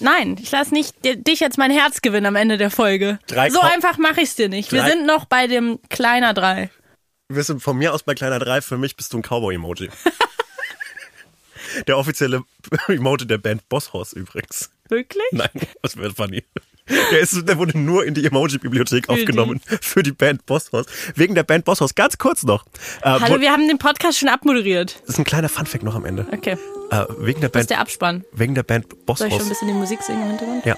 nein, ich lass nicht di- dich jetzt mein Herz gewinnen am Ende der Folge. Drei so einfach mache ich's dir nicht. Wir sind noch bei dem kleiner drei. Wir sind von mir aus bei kleiner 3, für mich bist du ein Cowboy-Emoji. der offizielle [LAUGHS] Emoji der Band Boss Horse übrigens. Wirklich? Nein, das wäre funny. Der, ist, der wurde nur in die Emoji-Bibliothek Für die- aufgenommen für die Band Bosshaus. Wegen der Band Bosshaus. Ganz kurz noch. Äh, Hallo, wir haben den Podcast schon abmoderiert. das ist ein kleiner Funfact noch am Ende. Okay, Äh, wegen der das ist Band, der Abspann. wegen der Band Soll ich schon ein Bosshaus. bisschen die Musik singen im Hintergrund? Ja.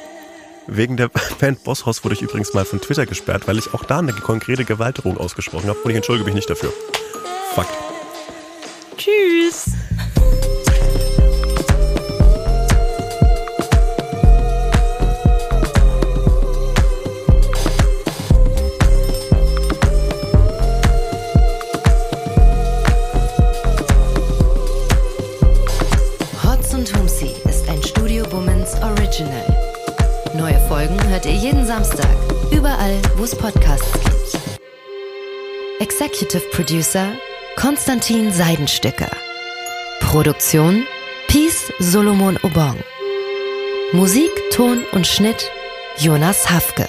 Wegen der [LAUGHS] Band Bosshaus wurde ich übrigens mal von Twitter gesperrt, weil ich auch da eine konkrete Gewaltdrohung ausgesprochen habe und ich entschuldige mich nicht dafür. Fakt. Tschüss. Hört ihr jeden Samstag, überall, wo es Podcasts gibt. Executive Producer Konstantin Seidenstücker. Produktion Peace Solomon Obong. Musik, Ton und Schnitt Jonas Hafke.